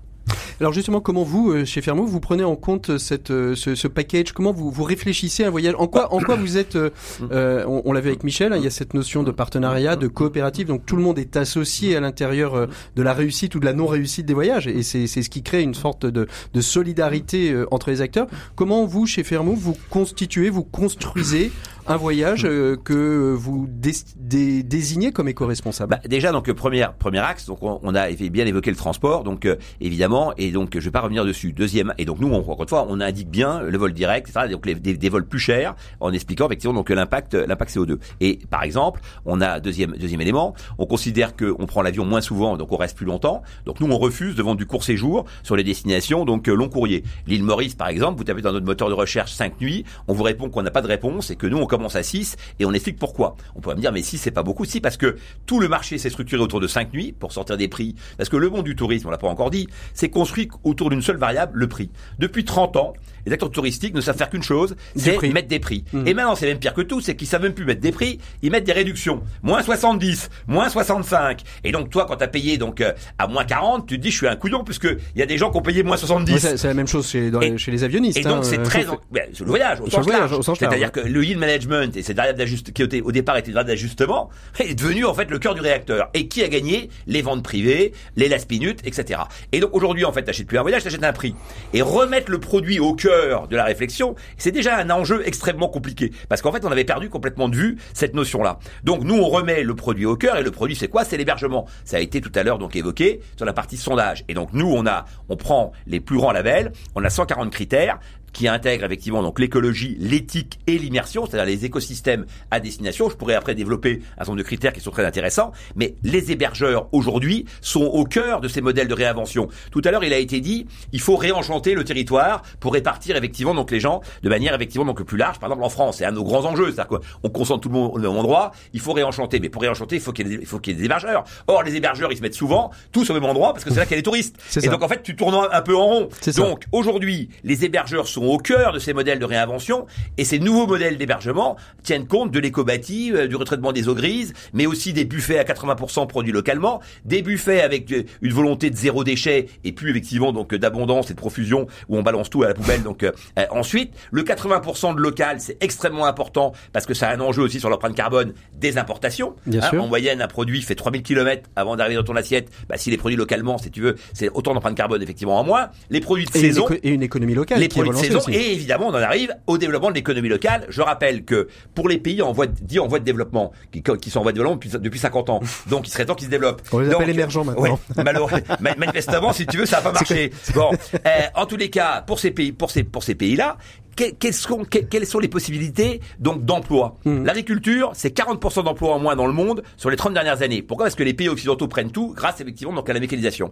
Alors justement, comment vous, euh, chez Fermo, vous prenez en compte euh, cette, euh, ce, ce package? Comment vous, vous réfléchissez à un voyage En quoi, en quoi vous êtes On, l'a vu avec Michel. Hein, il y a cette notion de partenariat, de coopérative. Donc tout le monde est associé à l'intérieur de la réussite ou de la non réussite des voyages, et c'est ce qui crée une sorte de, de solidarité entre les acteurs. Comment vous, chez Fermo, vous constituez, vous construisez un voyage que vous désignez comme éco-responsable? Bah, Déjà, donc premier premier axe, donc on, on, a bien évoqué le transport, donc évidemment, et donc je vais pas revenir dessus. Deuxième, et donc nous, on, encore une fois, on indique bien le vol direct, etc., donc les, des, vols plus chers, en expliquant effectivement donc l'impact, l'impact CO2. Et par exemple, on a deuxième deuxième élément, on considère qu'on prend l'avion moins souvent, donc on reste plus longtemps. Donc nous, on refuse de vendre du court séjour sur les destinations donc long courrier. L'île Maurice, par exemple, vous tapez dans notre moteur de recherche 5 nuits, on vous répond qu'on n'a pas de réponse et que nous, on commence à 6 et on explique pourquoi. On pourrait me dire, mais si c'est pas beaucoup, si parce que tout le marché s'est structuré autour de 5 nuits pour sortir des prix. Parce que le monde du tourisme, on l'a pas encore dit, c'est construit autour d'une seule variable, le prix. Depuis 30 ans, les acteurs touristiques ne savent faire qu'une chose, c'est mettre des prix. Mmh. Et maintenant, c'est même pire que tout, c'est qu'ils savent même plus mettre des prix, ils mettent des réductions. Moins 70, moins 65. Et donc, toi, quand t'as payé donc euh, à moins 40, tu te dis, je suis un couillon, puisque il y a des gens qui ont payé moins 70. c'est la même chose chez, chez les avionnistes. Et donc, c'est hein, très, ben, le voyage, au sens large. C'est-à-dire que le yield management et cette variable d'ajustement, qui au départ était une variable d'ajustement, *laughs* est devenu, en fait, le cœur du réacteur. Et qui a gagné? Les ventes privées, les last minutes, etc. Et donc, aujourd'hui, en fait, t'achètes plus un voyage, t'achètes un prix. Et remettre le produit au cœur de la réflexion, c'est déjà un enjeu extrêmement compliqué. Parce qu'en fait, on avait perdu complètement de vue cette notion-là. Donc, nous, on remet le produit au cœur, et le produit, c'est quoi? C'est l'hébergement. Ça a été tout à l'heure, donc, évoqué sur la partie sondage. Et donc, nous, on a, on prend les plus grands labels, on a 140 critères, qui intègre effectivement donc l'écologie, l'éthique et l'immersion, c'est-à-dire les écosystèmes à destination. Je pourrais après développer un certain nombre de critères qui sont très intéressants, mais les hébergeurs aujourd'hui sont au cœur de ces modèles de réinvention. Tout à l'heure, il a été dit, il faut réenchanter le territoire pour répartir effectivement donc les gens de manière effectivement donc plus large. Par exemple, en France, c'est un de nos grands enjeux, c'est-à-dire qu'on concentre tout le monde au même endroit. Il faut réenchanter, mais pour réenchanter, il faut qu'il y qu'il y ait des hébergeurs. Or, les hébergeurs, ils se mettent souvent tous au même endroit parce que c'est là qu'il y a les touristes. Et donc en fait, tu tournes un peu en rond. Donc aujourd'hui, les hébergeurs sont au cœur de ces modèles de réinvention et ces nouveaux modèles d'hébergement tiennent compte de l'éco-bâti, euh, du retraitement des eaux grises, mais aussi des buffets à 80% produits localement, des buffets avec euh, une volonté de zéro déchet et puis effectivement donc d'abondance et de profusion où on balance tout à la poubelle. Donc euh, ensuite, le 80% de local, c'est extrêmement important parce que ça a un enjeu aussi sur l'empreinte carbone des importations. Bien hein, En moyenne, un produit fait 3000 km avant d'arriver dans ton assiette. Bah, s'il est produit localement, si tu veux, c'est autant d'empreinte carbone effectivement en moins. Les produits de et saison une et une économie locale. Les qui produits de saison et évidemment, on en arrive au développement de l'économie locale. Je rappelle que pour les pays en voie de, dits en voie de développement, qui, qui sont en voie de développement depuis, depuis 50 ans, donc il serait temps qu'ils se développent. On les appelle émergents maintenant. *laughs* Ouais, manifestement, si tu veux, ça n'a pas marché. Bon, euh, en tous les cas, pour ces pays, pour ces pour ces pays-là, quelles sont, quelles sont les possibilités donc d'emploi? Mhm. L'agriculture, c'est 40% d'emplois en moins dans le monde sur les 30 dernières années. Pourquoi? Parce que les pays occidentaux prennent tout grâce effectivement donc à la mécanisation.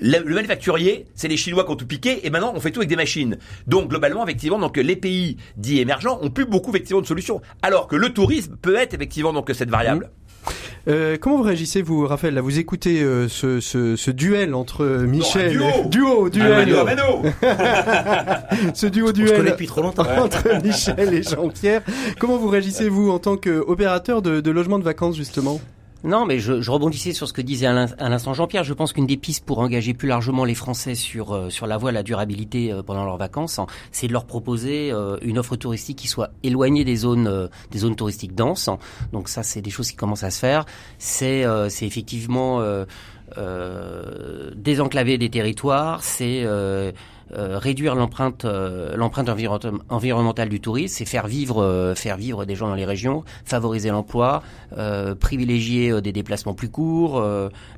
Le, le manufacturier, c'est les Chinois qui ont tout piqué et maintenant on fait tout avec des machines. Donc globalement, effectivement, donc les pays dits émergents ont plus beaucoup effectivement de solutions. Alors que le tourisme peut être effectivement donc cette variable. Euh, comment vous réagissez, vous, Raphaël Là, vous écoutez euh, ce, ce, ce duel entre Michel, duo. duo, Ah, duel, Mano, Mano *laughs* ce duo duel depuis trop longtemps. entre Michel et Jean-Pierre. Comment vous réagissez, vous, en tant qu'opérateur de, de logement de vacances, justement? Non, mais je, rebondissais sur ce que disait à l'in- à l'instant Jean-Pierre. Je pense qu'une des pistes pour engager plus largement les Français sur euh, sur la voie de la durabilité euh, pendant leurs vacances, hein, c'est de leur proposer euh, une offre touristique qui soit éloignée des zones des zones touristiques denses. hein. Donc ça, c'est des choses qui commencent à se faire. C'est c'est effectivement désenclaver des territoires. C'est euh, réduire l'empreinte euh, environnementale du tourisme, c'est faire vivre euh, faire vivre des gens dans les régions, favoriser l'emploi, privilégier des déplacements plus courts,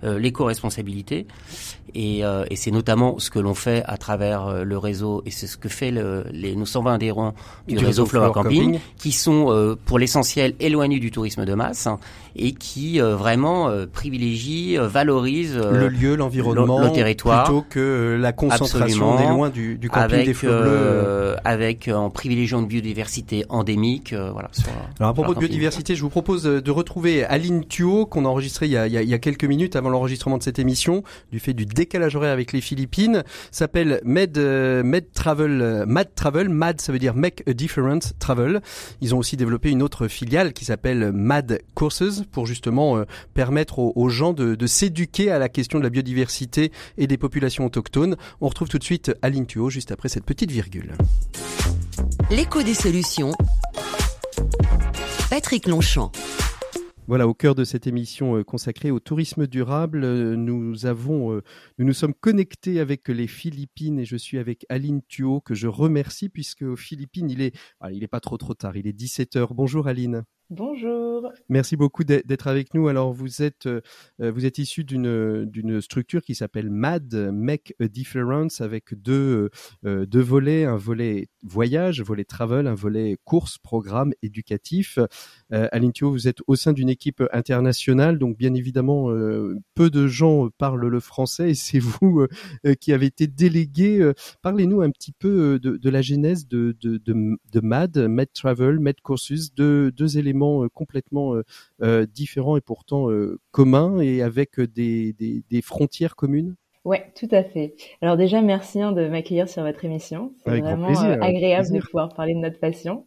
l'éco-responsabilité. Et, euh, et c'est notamment ce que l'on fait à travers euh, le réseau, et c'est ce que fait le, les, nos 120 adhérents du, Du réseau Flower Camping, Camping. qui sont euh, pour l'essentiel éloignés du tourisme de masse hein, et qui euh, vraiment euh, privilégient, valorisent euh, Le lieu, l'environnement, le territoire. plutôt que la concentration. Absolument. On est loin du, du camping avec des flots bleus. euh, avec euh, en privilégiant une biodiversité endémique euh, voilà sur, Alors à propos de camping. biodiversité, je vous propose de retrouver Aline Thuot qu'on a enregistré il y a- il y a quelques minutes avant l'enregistrement de cette émission, du fait du décalage horaire avec les Philippines. S'appelle Med euh, Med Travel, euh, Mad Travel. Mad, ça veut dire Make a Difference Travel. Ils ont aussi développé une autre filiale qui s'appelle Mad Courses pour justement euh, permettre aux, gens de, de s'éduquer à la question de la biodiversité et des populations autochtones. On retrouve tout de suite Aline Thuot juste après cette petite virgule. L'écho des solutions. Patrick Longchamp. Voilà, au cœur de cette émission euh, consacrée au tourisme durable, euh, nous avons, euh, nous sommes connectés avec les Philippines et je suis avec Aline Thuot que je remercie puisque aux Philippines il est, ah, il est pas trop trop tard, il est 17 h Bonjour Aline. Bonjour. Merci beaucoup d'être avec nous. Alors vous êtes euh, vous êtes issu d'une structure qui s'appelle MAD Make a Difference avec deux euh, deux volets, un volet voyage, volet travel, un volet course, programme éducatif. Euh, Thio, vous êtes au sein d'une équipe internationale, donc bien évidemment euh, peu de gens parlent le français et c'est *laughs* vous euh, qui avez été délégué. Euh, Parlez-nous un petit peu euh, de, la genèse de, MAD, Med Travel, Med Courses, deux, deux éléments euh, complètement euh, euh, différents et pourtant communs et avec des, des, des frontières communes? Ouais, tout à fait. Alors déjà, merci hein, de m'accueillir sur votre émission. C'est Avec vraiment plaisir, euh, agréable plaisir. de pouvoir parler de notre passion.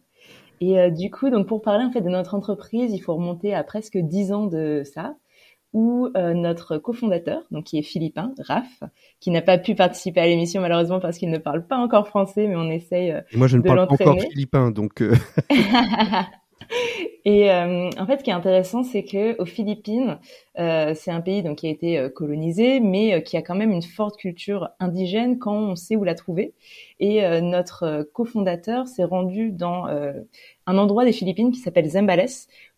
Et euh, du coup, donc pour parler en fait de notre entreprise, il faut remonter à presque dix ans de ça, où euh, notre cofondateur, donc qui est philippin, Raph, qui n'a pas pu participer à l'émission malheureusement parce qu'il ne parle pas encore français, mais on essaye Et moi, je ne parle pas encore philippin, donc *laughs* Et euh, en fait, ce qui est intéressant, c'est que aux Philippines, c'est un pays donc qui a été euh, colonisé, mais euh, qui a quand même une forte culture indigène quand on sait où la trouver. Et euh, notre euh, cofondateur s'est rendu dans euh, un endroit des Philippines qui s'appelle Zambales,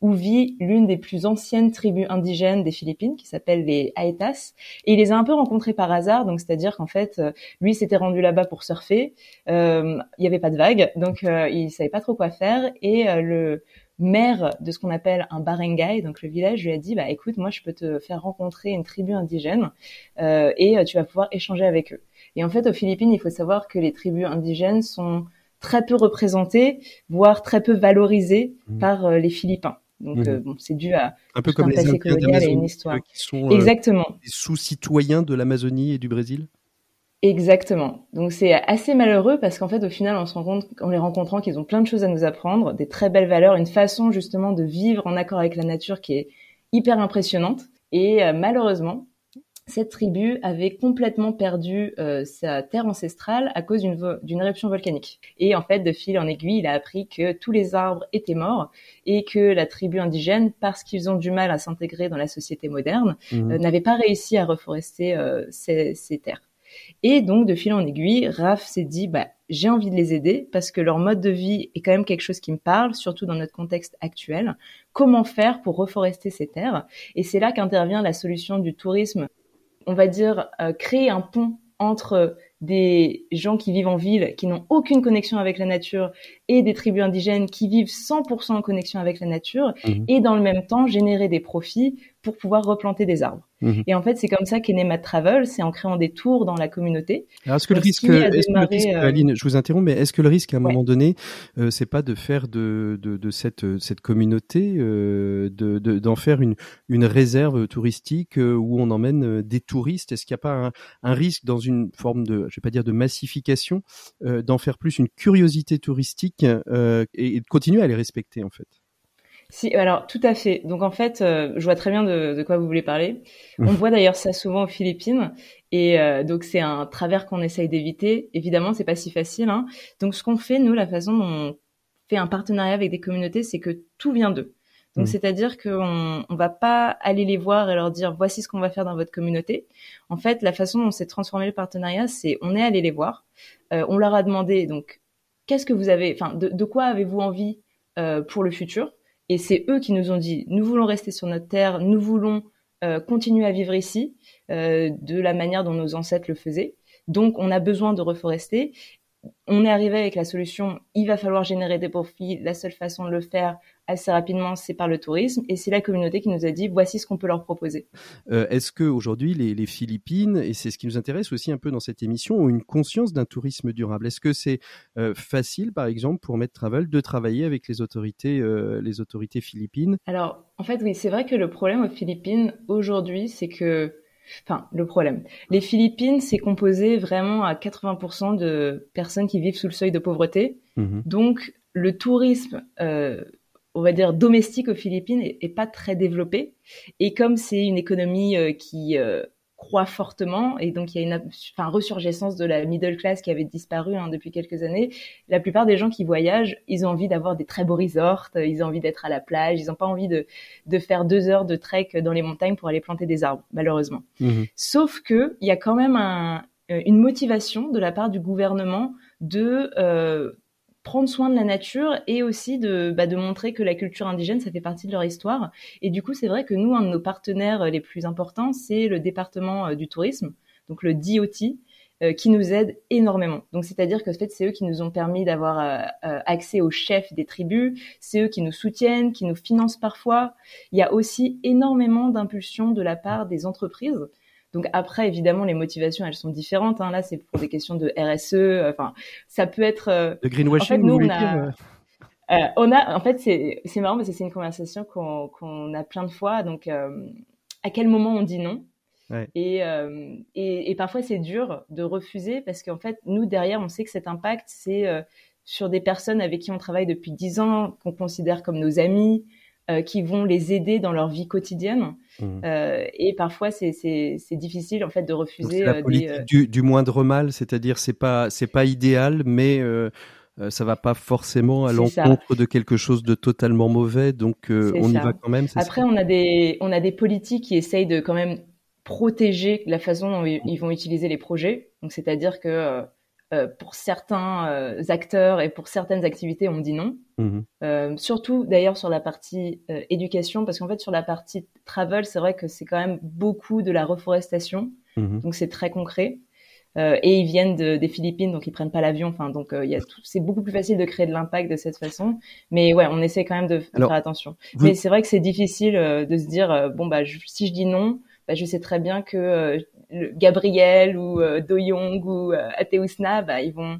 où vit l'une des plus anciennes tribus indigènes des Philippines, qui s'appelle les Aetas. Et il les a un peu rencontrés par hasard, donc c'est-à-dire qu'en fait, euh, lui s'était rendu là-bas pour surfer. Euh, il n'y avait pas de vagues, donc euh, il savait pas trop quoi faire. Et euh, le maire de ce qu'on appelle un barangay, donc le village, lui a dit bah écoute, moi je peux te faire rencontrer une tribu indigène euh, et euh, tu vas pouvoir échanger avec eux. Et en fait, aux Philippines, il faut savoir que les tribus indigènes sont très peu représentées, voire très peu valorisées Mhm. par euh, les Philippins. Donc Mhm. euh, bon, c'est dû à un peu comme un les passé colonial et une d'Amazonie, histoire. euh, qui sont euh, exactement. sous-citoyens de l'Amazonie et du Brésil. Exactement. Donc c'est assez malheureux parce qu'en fait au final on se rend compte en les rencontrant qu'ils ont plein de choses à nous apprendre, des très belles valeurs, une façon justement de vivre en accord avec la nature qui est hyper impressionnante. Et euh, malheureusement, cette tribu avait complètement perdu euh, sa terre ancestrale à cause d'une vo- d'une éruption volcanique. Et en fait, de fil en aiguille, il a appris que tous les arbres étaient morts et que la tribu indigène, parce qu'ils ont du mal à s'intégrer dans la société moderne, Mhm. euh, n'avait pas réussi à reforester ces, ces terres. Et donc, de fil en aiguille, Raph s'est dit, bah, j'ai envie de les aider parce que leur mode de vie est quand même quelque chose qui me parle, surtout dans notre contexte actuel. Comment faire pour reforester ces terres? Et c'est là qu'intervient la solution du tourisme. On va dire euh, créer un pont entre des gens qui vivent en ville, qui n'ont aucune connexion avec la nature, et des tribus indigènes qui vivent 100% en connexion avec la nature, mhm. et dans le même temps générer des profits pour pouvoir replanter des arbres. Mhm. Et en fait, c'est comme ça qu'est né Mad Travel, c'est en créant des tours dans la communauté. Alors, est-ce que le risque, est-ce que le risque euh, Aline, je vous interromps, mais est-ce que le risque à un moment donné, euh, c'est pas de faire de, de, de cette, cette communauté, euh, de, d'en faire une, une réserve touristique euh, où on emmène des touristes? Est-ce qu'il n'y a pas un, un, risque dans une forme de, je vais pas dire de massification, d'en faire plus une curiosité touristique et, et de continuer à les respecter en fait? Si, alors tout à fait. Donc en fait, euh, je vois très bien de, de, quoi vous voulez parler. On voit d'ailleurs ça souvent aux Philippines, et euh, donc c'est un travers qu'on essaye d'éviter. Évidemment, c'est pas si facile. Hein. Donc ce qu'on fait, nous, la façon dont on fait un partenariat avec des communautés, c'est que tout vient d'eux. Donc mmh. c'est-à-dire qu'on on va pas aller les voir et leur dire voici ce qu'on va faire dans votre communauté. En fait, la façon dont s'est transformé le partenariat, c'est on est allé les voir, euh, on leur a demandé donc qu'est-ce que vous avez, enfin de, de, quoi avez-vous envie pour le futur? Et c'est eux qui nous ont dit, nous voulons rester sur notre terre, nous voulons euh, continuer à vivre ici euh, de la manière dont nos ancêtres le faisaient. Donc, on a besoin de reforester. On est arrivé avec la solution, il va falloir générer des profits. La seule façon de le faire, assez rapidement, c'est par le tourisme. Et c'est la communauté qui nous a dit, voici ce qu'on peut leur proposer. Euh, Est-ce que aujourd'hui les, les, Philippines, et c'est ce qui nous intéresse aussi un peu dans cette émission, ont une conscience d'un tourisme durable? Est-ce que c'est euh, facile, par exemple, pour Med Travel de travailler avec les autorités, euh, les autorités philippines? Alors, en fait, oui, c'est vrai que le problème aux Philippines aujourd'hui, c'est que Enfin, le problème. Les Philippines, c'est composé vraiment à 80% de personnes qui vivent sous le seuil de pauvreté. Mmh Donc, le tourisme euh, on va dire domestique aux Philippines est, pas très développé et comme c'est une économie euh, qui euh, croît fortement et donc il y a une enfin, ressurgescence de la middle class qui avait disparu hein, depuis quelques années. La plupart des gens qui voyagent, ils ont envie d'avoir des très beaux resorts, ils ont envie d'être à la plage, ils n'ont pas envie de, de faire deux heures de trek dans les montagnes pour aller planter des arbres, malheureusement. Mmh Sauf que il y a quand même un, une motivation de la part du gouvernement de euh, prendre soin de la nature et aussi de, bah, de montrer que la culture indigène, ça fait partie de leur histoire. Et du coup, c'est vrai que nous, un de nos partenaires les plus importants, c'est le département euh, du tourisme, donc le DOT, euh, qui nous aide énormément. Donc, c'est-à-dire que en fait, c'est eux qui nous ont permis d'avoir euh, accès aux chefs des tribus, c'est eux qui nous soutiennent, qui nous financent parfois. Il y a aussi énormément d'impulsions de la part des entreprises. Donc après, évidemment, les motivations, elles sont différentes. Hein. Là, c'est pour des questions de RSE. Euh, enfin, ça peut être. Euh, de greenwashing. En fait, nous, on a, euh on a, en fait, c'est c'est marrant parce que c'est une conversation qu'on qu'on a plein de fois. Donc, à quel moment on dit non? Ouais. et, et, et parfois c'est dur de refuser parce qu'en fait, nous derrière, on sait que cet impact, c'est sur des personnes avec qui on travaille depuis dix ans, qu'on considère comme nos amis, euh, qui vont les aider dans leur vie quotidienne. Mmh. Euh, et parfois, c'est difficile en fait de refuser. la euh, politique des, du, du, moindre mal, c'est-à-dire c'est pas c'est pas idéal, mais ça va pas forcément à l'encontre de quelque chose de totalement mauvais, donc on y va quand même. Après, on a des on a des politiques qui essayent de quand même protéger la façon dont ils vont utiliser les projets. Donc, c'est-à-dire que euh, pour certains euh, acteurs et pour certaines activités, on dit non. Mmh euh, surtout d'ailleurs sur la partie éducation, parce qu'en fait sur la partie travel, c'est vrai que c'est quand même beaucoup de la reforestation, mmh donc c'est très concret. et ils viennent de, des Philippines, donc ils prennent pas l'avion. Enfin, donc il y a tout. C'est beaucoup plus facile de créer de l'impact de cette façon. Mais ouais, on essaie quand même de, faire attention. Mais c'est vrai que c'est difficile de se dire bon bah si je dis non, bah, je sais très bien que Gabriel ou euh, Do Young ou euh, Ateusna, bah, ils vont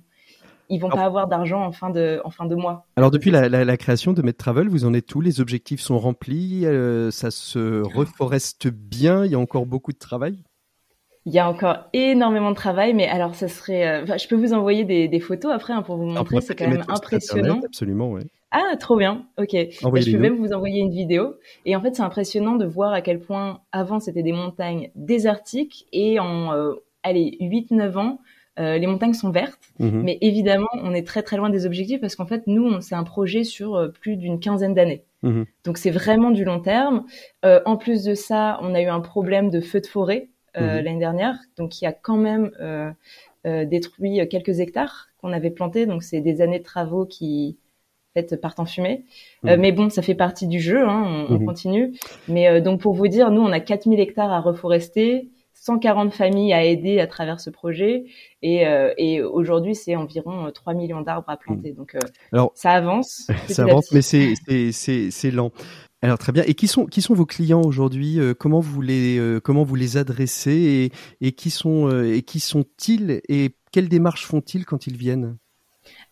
ils vont pas avoir d'argent en fin de en fin de mois. Alors depuis la, la, la création de Med Travel, vous en êtes tous Les objectifs sont remplis, euh, ça se reforeste bien. Il y a encore beaucoup de travail? Il y a encore énormément de travail, mais alors ça serait. Euh, je peux vous envoyer des, des photos après hein, pour vous montrer. C'est quand même impressionnant. absolument, oui. Ah, trop bien. Ok. je peux même vous envoyer une vidéo? Et en fait, c'est impressionnant de voir à quel point avant c'était des montagnes désertiques et en euh, allez 8-9 ans. Euh, les montagnes sont vertes, mhm. mais évidemment, on est très très loin des objectifs parce qu'en fait, nous, c'est un projet sur euh, plus d'une quinzaine d'années. Mhm. Donc, c'est vraiment du long terme. En plus de ça, on a eu un problème de feu de forêt mhm. l'année dernière, donc il y a quand même détruit quelques hectares qu'on avait plantés. Donc, c'est des années de travaux qui fait partent en fumée. Euh, mais bon, ça fait partie du jeu, hein, on, on, continue. Mais euh, donc pour vous dire, nous on a 4000 hectares à reforester. 140 familles à aider à travers ce projet et, euh, et aujourd'hui c'est environ 3 millions d'arbres à planter. Donc Alors, ça avance. *laughs* Ça avance, mais c'est c'est lent. Alors très bien. Et qui sont qui sont vos clients aujourd'hui Comment vous les comment vous les adressez et, et qui sont et qui sont-ils et quelles démarches font-ils quand ils viennent?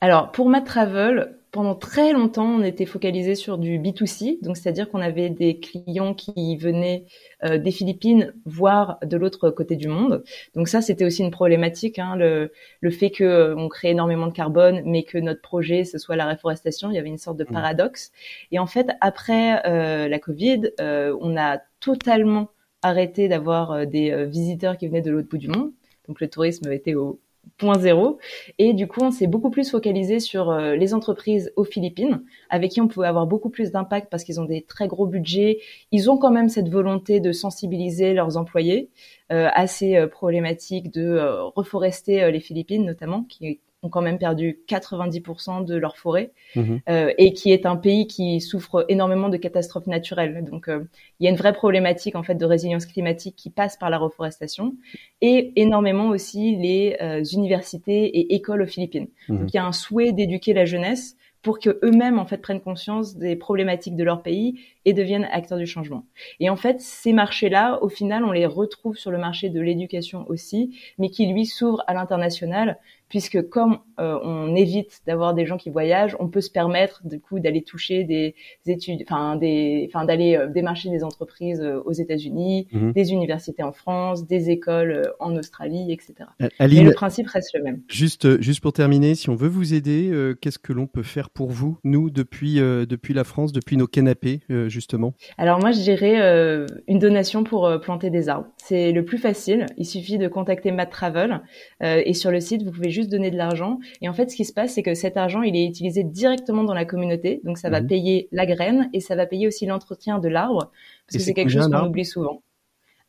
Alors pour Mad Travel, pendant très longtemps, on était focalisé sur du B2C, donc c'est-à-dire qu'on avait des clients qui venaient euh, des Philippines, voire de l'autre côté du monde. Donc ça, c'était aussi une problématique, hein, le, le fait que euh, on crée énormément de carbone, mais que notre projet ce soit la réforestation. Il y avait une sorte de mmh. paradoxe. Et en fait, après euh, la Covid, on a totalement arrêté d'avoir des visiteurs qui venaient de l'autre bout du monde. Donc le tourisme était au, point zéro. Et du coup, on s'est beaucoup plus focalisé sur euh, les entreprises aux Philippines, avec qui on pouvait avoir beaucoup plus d'impact parce qu'ils ont des très gros budgets. Ils ont quand même cette volonté de sensibiliser leurs employés euh, assez euh, problématique de reforester les Philippines, notamment, qui ont quand même perdu 90% de leur forêt mhm. euh, et qui est un pays qui souffre énormément de catastrophes naturelles. Donc euh, il y a une vraie problématique en fait de résilience climatique qui passe par la reforestation et énormément aussi les euh, universités et écoles aux Philippines. Mhm. Donc il y a un souhait d'éduquer la jeunesse pour que eux-mêmes en fait prennent conscience des problématiques de leur pays et deviennent acteurs du changement. Et en fait, ces marchés-là, au final, on les retrouve sur le marché de l'éducation aussi, mais qui lui s'ouvre à l'international puisque comme euh, on évite d'avoir des gens qui voyagent, on peut se permettre du coup d'aller toucher des études, enfin des, enfin d'aller euh, démarcher des entreprises euh, aux États-Unis, mhm. des universités en France, des écoles en Australie, etc. Mais le principe reste le même. Juste, juste pour terminer, si on veut vous aider, qu'est-ce que l'on peut faire pour vous, nous, depuis depuis la France, depuis nos canapés, justement? Alors moi, je dirais une donation pour planter des arbres. C'est le plus facile. Il suffit de contacter Matt Travel et sur le site, vous pouvez juste donner de l'argent. Et en fait, ce qui se passe, c'est que cet argent, il est utilisé directement dans la communauté. Donc, ça va mhm. payer la graine et ça va payer aussi l'entretien de l'arbre, parce que c'est quelque chose qu'on oublie souvent.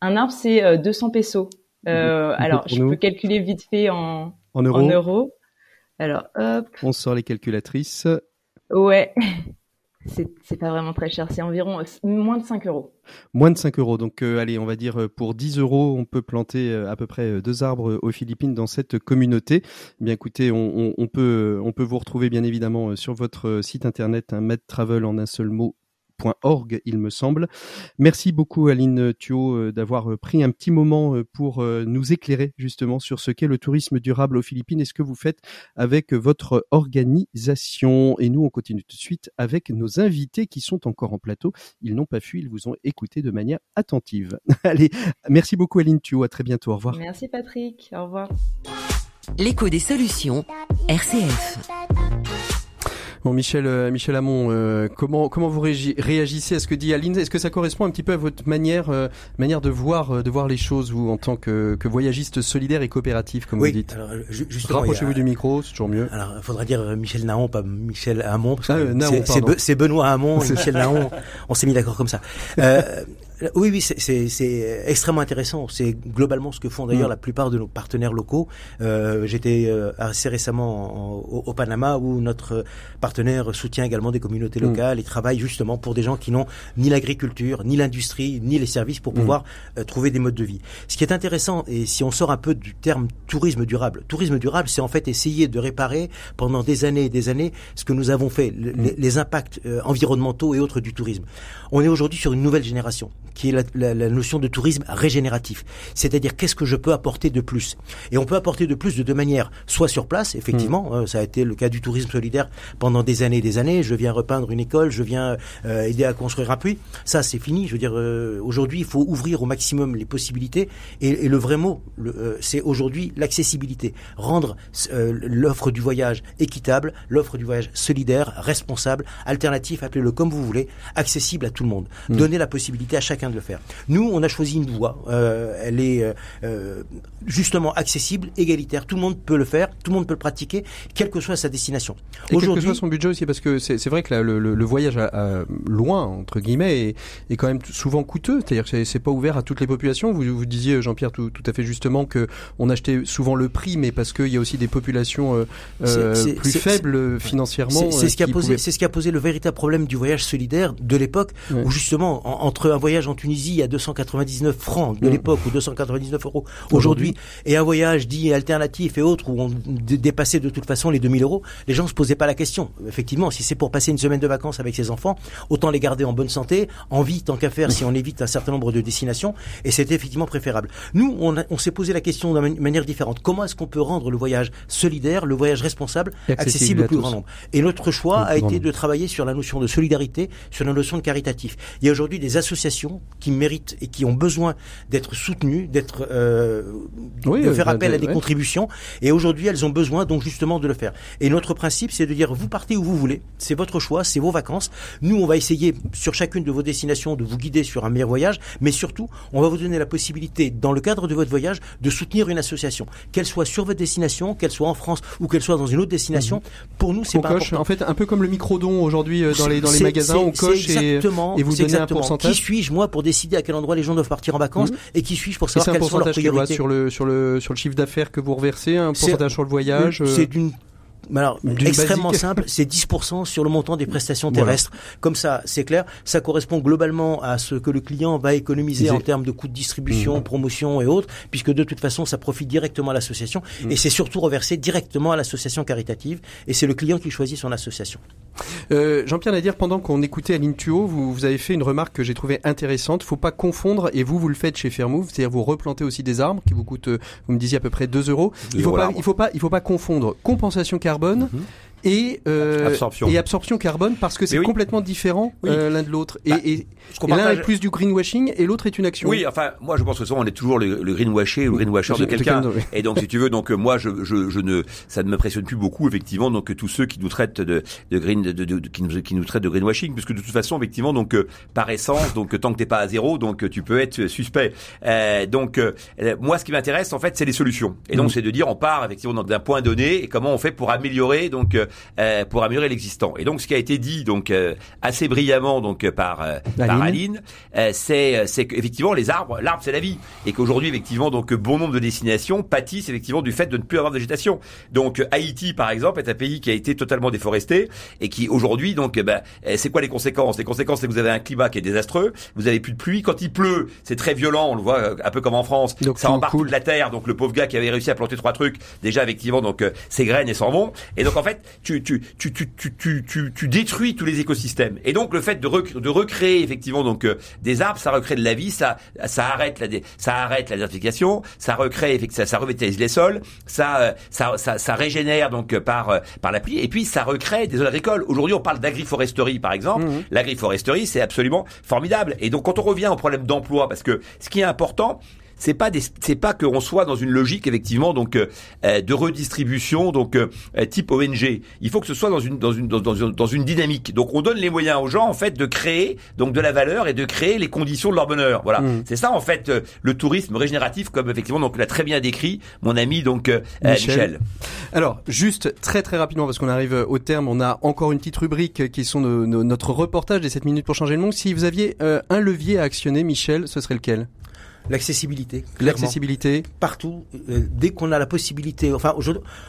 Un arbre, c'est 200 euh, pesos. Euh, alors, je peux calculer vite fait en, en euros. Alors, hop. On sort les calculatrices. Ouais. C'est pas vraiment très cher, c'est environ euh, moins de 5 euros. Moins de 5 euros, donc euh, allez, on va dire euh, pour 10 euros, on peut planter à peu près deux arbres aux Philippines dans cette communauté. Eh bien écoutez, on, peut, on peut vous retrouver bien évidemment sur votre site internet, un hein, Travel en un seul mot org, il me semble. Merci beaucoup Aline Thuot euh, d'avoir euh, pris un petit moment euh, pour nous éclairer justement sur ce qu'est le tourisme durable aux Philippines et ce que vous faites avec votre organisation. Et nous, on continue tout de suite avec nos invités qui sont encore en plateau. Ils n'ont pas fui, ils vous ont écouté de manière attentive. *laughs* Allez, merci beaucoup Aline Thuot, à très bientôt, au revoir. Merci Patrick, au revoir. L'écho des solutions, RCF. Bon, Michel, euh, Michel Hamon, euh, comment comment vous réagissez? À ce que dit Aline Est-ce que ça correspond un petit peu à votre manière euh, manière de voir de voir les choses, vous en tant que, que voyagiste solidaire et coopératif, comme vous dites? alors, Rapprochez-vous du micro, c'est toujours mieux. Alors, il faudra dire Michel Naon, pas Michel Hamon, parce que c'est Benoît Hamon, Michel Naon. *laughs* On s'est mis d'accord comme ça. Euh, oui, oui, c'est extrêmement intéressant. C'est globalement ce que font d'ailleurs mm. la plupart de nos partenaires locaux. Euh, J'étais euh, assez récemment au, Panama où notre partenaire soutient également des communautés mm. locales et travaille justement pour des gens qui n'ont ni l'agriculture, ni l'industrie, ni les services pour mm. pouvoir euh, trouver des modes de vie. Ce qui est intéressant, et si on sort un peu du terme tourisme durable, tourisme durable, c'est en fait essayer de réparer pendant des années et des années ce que nous avons fait, les, les impacts environnementaux et autres du tourisme. On est aujourd'hui sur une nouvelle génération qui est la, la, la notion de tourisme régénératif. C'est-à-dire qu'est-ce que je peux apporter de plus? Et on peut apporter de plus de deux manières. Soit sur place, effectivement, mmh. euh, ça a été le cas du tourisme solidaire pendant des années et des années. Je viens repeindre une école, je viens euh, aider à construire un puits. Ça, c'est fini. Je veux dire, euh, aujourd'hui, il faut ouvrir au maximum les possibilités. Et, et le vrai mot, c'est aujourd'hui l'accessibilité. Rendre l'offre du voyage équitable, l'offre du voyage solidaire, responsable, alternatif, appelez-le comme vous voulez, accessible à tout le monde. Mmh. Donner la possibilité à chacun de le faire. Nous, on a choisi une voie. Euh, elle est euh, euh, justement accessible, égalitaire. Tout le monde peut le faire, tout le monde peut le pratiquer, quelle que soit sa destination. Et quel que soit son budget aussi, parce que c'est vrai que le, le, voyage à, loin, entre guillemets, est, est, quand même souvent coûteux. C'est-à-dire que c'est pas ouvert à toutes les populations. Vous, vous disiez, Jean-Pierre, tout, tout, à fait justement que on achetait souvent le prix, mais parce qu'il y a aussi des populations plus faibles financièrement. C'est ce qui a posé, c'est ce qui a posé le véritable problème du voyage solidaire de l'époque, où justement entre un voyage en en Tunisie à 299 francs de Mm. l'époque ou 299 euros aujourd'hui, et un voyage dit alternatif et autres où on dé- dépassait de toute façon les 2000 euros, les gens se posaient pas la question. Effectivement, si c'est pour passer une semaine de vacances avec ses enfants, autant les garder en bonne santé, en vie tant qu'à faire si on évite un certain nombre de destinations, et c'est effectivement préférable. Nous, on, on s'est posé la question d'une mani- manière différente. Comment est-ce qu'on peut rendre le voyage solidaire, le voyage responsable, accessible au plus grand nombre? Et notre choix a été de travailler sur la notion de solidarité, sur la notion de caritatif. Il y a aujourd'hui des associations qui méritent et qui ont besoin d'être soutenues, d'être euh, Oui, de faire de- appel à de- des ouais. contributions. Et aujourd'hui, elles ont besoin donc justement de le faire. Et notre principe, c'est de dire vous partez où vous voulez, c'est votre choix, c'est vos vacances. Nous, on va essayer sur chacune de vos destinations de vous guider sur un meilleur voyage, mais surtout, on va vous donner la possibilité, dans le cadre de votre voyage, de soutenir une association, qu'elle soit sur votre destination, qu'elle soit en France ou qu'elle soit dans une autre destination. Pour nous, c'est Mhm. Pas coche, important. en fait, un peu comme le micro-don aujourd'hui euh, dans les, dans les C'est- magasins, on coche et, et vous donnez un pourcentage. Qui suis-je moi pour décider à quel endroit les gens doivent partir en vacances Mhm. et qui suis-je pour savoir un quelles sont leurs priorités sur le sur le sur le chiffre d'affaires que vous reversez, un pourcentage sur le voyage. euh, C'est d'une mais alors, extrêmement basique. simple, c'est 10% sur le montant des prestations Voilà. terrestres. Comme ça, c'est clair. Ça correspond globalement à ce que le client va économiser en termes de coûts de distribution, Mhm. promotion et autres, puisque de toute façon, ça profite directement à l'association. Mhm. Et c'est surtout reversé directement à l'association caritative. Et c'est le client qui choisit son association. Euh, Jean-Pierre Nadir, pendant qu'on écoutait Aline Tuo, vous, vous avez fait une remarque que j'ai trouvée intéressante. Faut pas confondre, et vous, vous le faites chez Fairmove, c'est-à-dire vous replantez aussi des arbres qui vous coûtent, euh, vous me disiez à peu près 2 euros. Il faut pas, il faut pas, il faut pas confondre compensation carbone. Mm -hmm et, euh, Absorption. et absorption carbone parce que c'est oui. complètement différent Oui. euh, l'un de l'autre. Et, Bah, et- l'un partage- est plus du greenwashing et l'autre est une action. Oui, enfin, moi je pense que souvent on est toujours le, le greenwasher ou le greenwasher de quelqu'un. Et donc, si tu veux, donc euh, moi, je, je, je ne, ça ne m'impressionne plus beaucoup, effectivement, donc que tous ceux qui nous traitent de, de green, de, de- de- qui, nous, qui nous traitent de greenwashing, puisque de toute façon, effectivement, donc euh, par essence, donc tant que t'es pas à zéro, donc tu peux être suspect. Euh, donc, euh, moi, ce qui m'intéresse, en fait, c'est les solutions. Et donc, Mhm. c'est de dire, on part effectivement d'un point donné et comment on fait pour améliorer, donc, euh, euh, pour améliorer l'existant. Et donc, ce qui a été dit, donc, euh, assez brillamment, donc, euh, par, euh, par Aline. Euh, c'est, c'est qu'effectivement, les arbres, l'arbre, c'est la vie, et qu'aujourd'hui, effectivement, donc, bon nombre de destinations pâtissent effectivement du fait de ne plus avoir de végétation. Donc, euh, Haïti, par exemple, est un pays qui a été totalement déforesté et qui aujourd'hui, donc, euh, c'est quoi les conséquences? Les conséquences, c'est que vous avez un climat qui est désastreux, vous avez plus de pluie. Quand il pleut, c'est très violent, on le voit euh, un peu comme en France. Donc, ça embarque toute la terre. Donc, le pauvre gars qui avait réussi à planter trois trucs, déjà effectivement, donc, euh, ses graines et s'en vont. Et donc, en fait, tu, tu, tu, tu, tu, tu, tu, tu détruis tous les écosystèmes. Et donc, le fait de, rec- de recréer effectivement donc euh, des arbres, ça recrée de la vie, ça, ça arrête la, ça arrête la désertification, ça recrée, effectivement, ça, ça revitalise les sols, ça, euh, ça, ça, ça régénère donc euh, par euh, par la pluie, et puis ça recrée des zones agricoles. Aujourd'hui, on parle d'agriforesterie, par exemple. Mhm. L'agriforesterie, c'est absolument formidable. Et donc, quand on revient au problème d'emploi, parce que ce qui est important, c'est pas des, c'est pas qu'on soit dans une logique effectivement donc euh, euh, de redistribution donc euh, euh, type ONG. Il faut que ce soit dans une dans une dans, dans une dans une dynamique. Donc on donne les moyens aux gens en fait de créer donc de la valeur et de créer les conditions de leur bonheur. Voilà, Mhm. c'est ça en fait euh, le tourisme régénératif comme effectivement donc l'a très bien décrit mon ami donc euh, Michel. Michel. Alors, juste très très rapidement, parce qu'on arrive au terme, on a encore une petite rubrique qui sont nos- nos- notre reportage des 7 minutes pour changer le monde. Si vous aviez euh, un levier à actionner, Michel, ce serait lequel? L'accessibilité. L'accessibilité. partout, euh, dès qu'on a la possibilité, enfin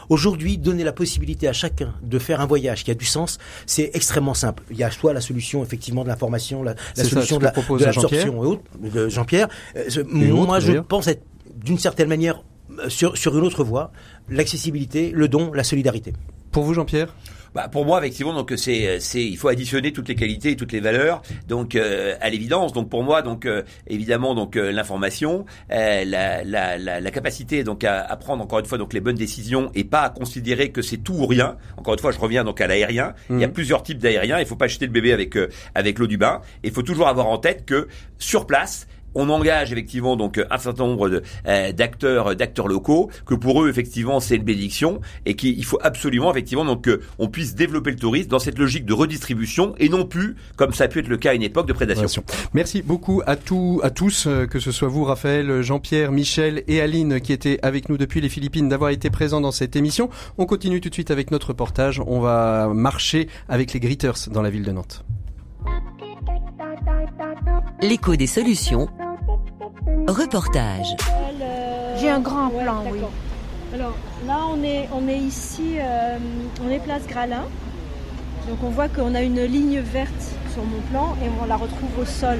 aujourd'hui- donner la possibilité à chacun de faire un voyage qui a du sens, c'est extrêmement simple. Il y a soit la solution effectivement de l'information, la, la ça, solution ce de l'absorption Jean-Pierre. et autres, Jean-Pierre. Euh, moi, je pense être d'une certaine manière euh, sur, sur une autre voie, l'accessibilité, le don, la solidarité. Pour vous, Jean-Pierre? Bah, pour moi, effectivement, donc c'est, c'est, il faut additionner toutes les qualités et toutes les valeurs. Donc, euh, à l'évidence, donc pour moi, donc euh, évidemment, donc euh, l'information, euh, la, la, la, la capacité donc à, à prendre encore une fois donc les bonnes décisions et pas à considérer que c'est tout ou rien. Encore une fois, je reviens donc à l'aérien. Il y a Mhm. plusieurs types d'aériens. Il faut pas jeter le bébé avec euh, avec l'eau du bain. Il faut toujours avoir en tête que sur place on engage effectivement donc un certain nombre euh, d'acteurs d'acteurs locaux que pour eux effectivement c'est une bénédiction et qu'il faut absolument effectivement donc on puisse développer le tourisme dans cette logique de redistribution et non plus comme ça a pu être le cas à une époque de prédation. Merci beaucoup à tous, à tous, euh, que ce soit vous, Raphaël, Jean-Pierre, Michel et Aline, qui étaient avec nous depuis les Philippines, d'avoir été présents dans cette émission. On continue tout de suite avec notre reportage. On va marcher avec les Gritters dans la ville de Nantes. L'écho des solutions. Reportage. J'ai un grand Ouais, plan, oui. Alors là, on est, on est ici, euh, on est place Gralin. Donc on voit qu'on a une ligne verte sur mon plan et on la retrouve au sol.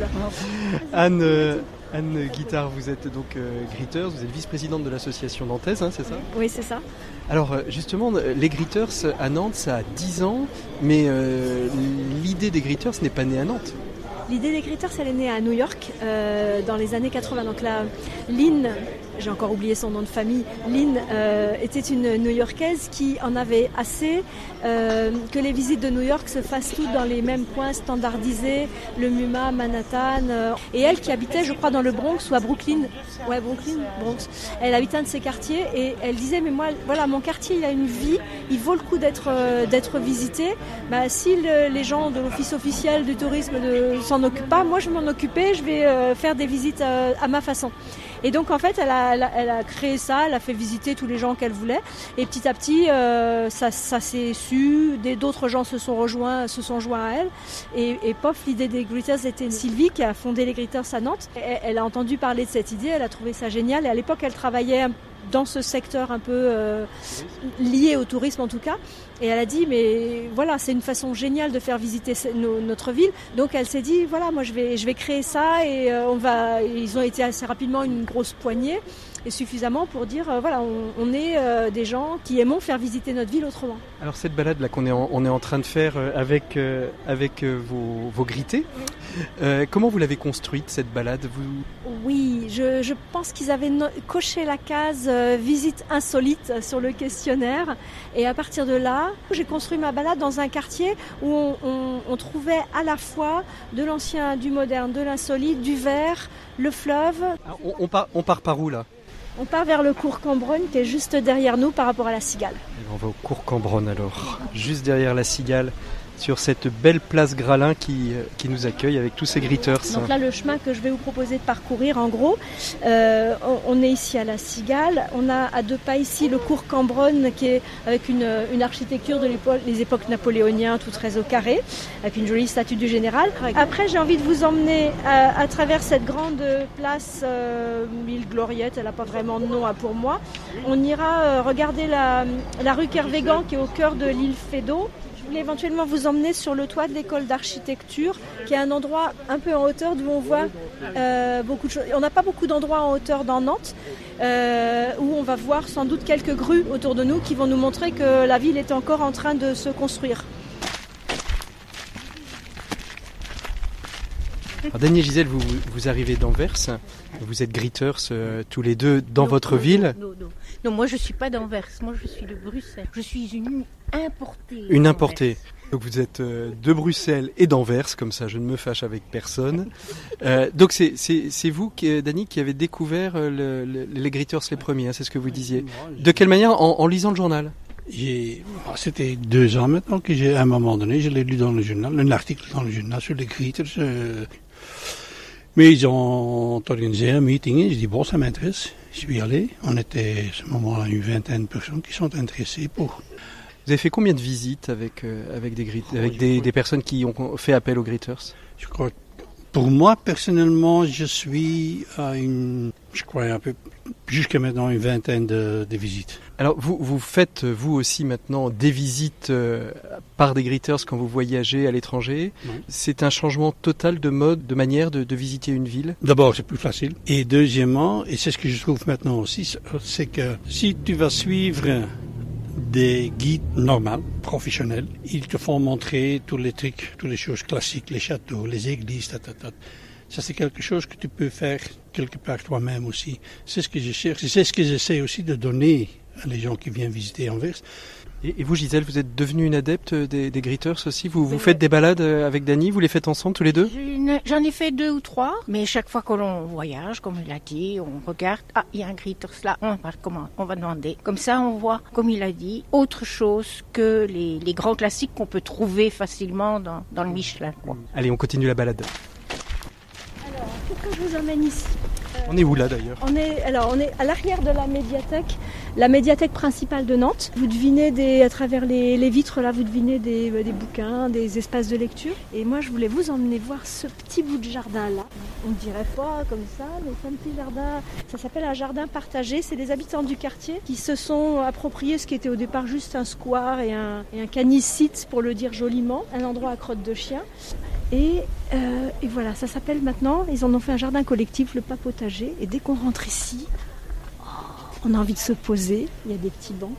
*laughs* Anne, euh, Anne Guittard, vous êtes donc euh, Gritters, vous êtes vice-présidente de l'association nantaise, hein, c'est ça? Oui, c'est ça. Alors euh, justement, les Gritters à Nantes, ça a 10 ans, mais euh, l'idée des Gritters n'est pas née à Nantes. L'idée Gritters, elle est née à New York euh, dans les années 80. Donc là, Lynn, j'ai encore oublié son nom de famille, Lynn euh, était une New-Yorkaise qui en avait assez euh, que les visites de New York se fassent toutes dans les mêmes coins standardisés, le MUMA, Manhattan. euh, et elle qui habitait, je crois, dans le Bronx ou à Brooklyn. Ouais, Brooklyn, Bronx. Elle habitait un de ces quartiers et elle disait, mais moi, voilà, mon quartier, il a une vie, il vaut le coup d'être euh, d'être visité. Bah, si le- les gens de l'office officiel du tourisme ne s'en occupent pas, moi je m'en occuper, je vais euh, faire des visites euh, à ma façon. Et donc en fait, elle a, elle a- elle a créé ça, elle a fait visiter tous les gens qu'elle voulait. Et petit à petit, euh, ça, ça s'est su. D'autres gens se sont rejoints, se sont joints à elle. Et, et pof, l'idée des Gritters était Sylvie qui a fondé les Gritters à Nantes. Elle, elle a entendu parler de cette idée, elle a trouvé ça génial. Et à l'époque, elle travaillait dans ce secteur un peu euh, lié au tourisme en tout cas. Et elle a dit, mais voilà, c'est une façon géniale de faire visiter notre ville. Donc elle s'est dit, voilà, moi je vais, je vais créer ça et euh, on va. Ils ont été assez rapidement une grosse poignée et suffisamment pour dire, euh, voilà, on, on est euh, des gens qui aimons faire visiter notre ville autrement. Alors cette balade là qu'on est en, on est en train de faire euh, avec euh, avec vos, vos grittés, comment vous l'avez construite cette balade? Vous... Oui, je, je pense qu'ils avaient no- coché la case visite insolite sur le questionnaire. Et à partir de là, j'ai construit ma balade dans un quartier où on, on- on trouvait à la fois de l'ancien, du moderne, de l'insolite, du vert, le fleuve. Ah, on part, on part par où là? On part vers le cours Cambronne qui est juste derrière nous par rapport à la cigale. On va au cours Cambronne alors, juste derrière la cigale, sur cette belle place Gralin qui, euh, qui nous accueille avec tous ces gritters. Donc là, le chemin que je vais vous proposer de parcourir, en gros, euh, on, on est ici à la Cigale. On a à deux pas ici le cours Cambronne qui est avec une, une architecture de l'époque, les époques napoléoniennes, tout très au carré, avec une jolie statue du général. Après, j'ai envie de vous emmener à, à travers cette grande place, euh, l'île Gloriette. Elle n'a pas vraiment de nom hein, pour moi. On ira euh, regarder la, la rue Kervégan qui est au cœur de l'île Fédot. Je voulais éventuellement vous emmener sur le toit de l'école d'architecture, qui est un endroit un peu en hauteur d'où on voit euh, beaucoup de choses. On n'a pas beaucoup d'endroits en hauteur dans Nantes, euh, où on va voir sans doute quelques grues autour de nous qui vont nous montrer que la ville est encore en train de se construire. Alors, Daniel Gisèle, vous, vous arrivez d'Anvers, vous êtes gritters euh, tous les deux dans Non, votre non, ville. Non, non. Moi je suis pas d'Anvers, moi je suis de Bruxelles. Je suis une importée. Une importée. Donc vous êtes euh, de Bruxelles et d'Anvers, comme ça je ne me fâche avec personne. Euh, donc c'est- c'est c'est vous, qui, Dani, qui avez découvert euh, le- le- les gritters les premiers, hein, c'est ce que vous disiez. De quelle manière en, en lisant le journal? J'ai, c'était deux ans maintenant que j'ai, à un moment donné, je l'ai lu dans le journal, un article dans le journal sur les Gritters. euh, mais ils ont organisé un meeting et j'ai dit, bon, ça m'intéresse. Je suis allé. On était, à ce moment-là, une vingtaine de personnes qui sont intéressées pour. Vous avez fait combien de visites avec, euh, avec, des, grit- Oh, avec je des, personnes qui ont fait appel aux gritters Je crois, pour moi, personnellement, je suis à une, je crois, un peu, jusqu'à maintenant, une vingtaine de, de visites. Alors vous, vous faites vous aussi maintenant des visites euh, par des gritters quand vous voyagez à l'étranger. C'est un changement total de mode, de manière de, de visiter une ville? D'abord, c'est plus facile. Et deuxièmement, et c'est ce que je trouve maintenant aussi, c'est que si tu vas suivre des guides normaux, professionnels, ils te font montrer tous les trucs, toutes les choses classiques, les châteaux, les églises, ta, ta, ta. Ça, c'est quelque chose que tu peux faire quelque part toi-même aussi. C'est ce que je cherche. C'est ce que j'essaie aussi de donner les gens qui viennent visiter Anvers. Et, et vous, Gisèle, vous êtes devenue une adepte des, des gritters aussi Vous, vous Oui, faites des balades euh, avec Dany Vous les faites ensemble tous les deux J'en ai fait deux ou trois, mais chaque fois que l'on voyage, comme il a dit, on regarde, ah, il y a un Gritters là, on va, comment, on va demander. Comme ça, on voit, comme il a dit, autre chose que les, les grands classiques qu'on peut trouver facilement dans, dans le Michelin. quoi. Allez, on continue la balade. Alors, pourquoi je vous emmène ici On est où là d'ailleurs On est, alors, on est à l'arrière de la médiathèque, la médiathèque principale de Nantes. Vous devinez à travers les, vitres là, vous devinez des, euh, des bouquins, des espaces de lecture. Et moi, je voulais vous emmener voir ce petit bout de jardin là. On dirait pas comme ça, mais c'est un petit jardin. Ça s'appelle un jardin partagé. C'est des habitants du quartier qui se sont appropriés ce qui était au départ juste un square et un, et un canicite, pour le dire joliment, un endroit à crotte de chien. Et, et voilà, ça s'appelle maintenant, ils en ont fait un jardin collectif, le papotager. Et dès qu'on rentre ici, on a envie de se poser. Il y a des petits bancs,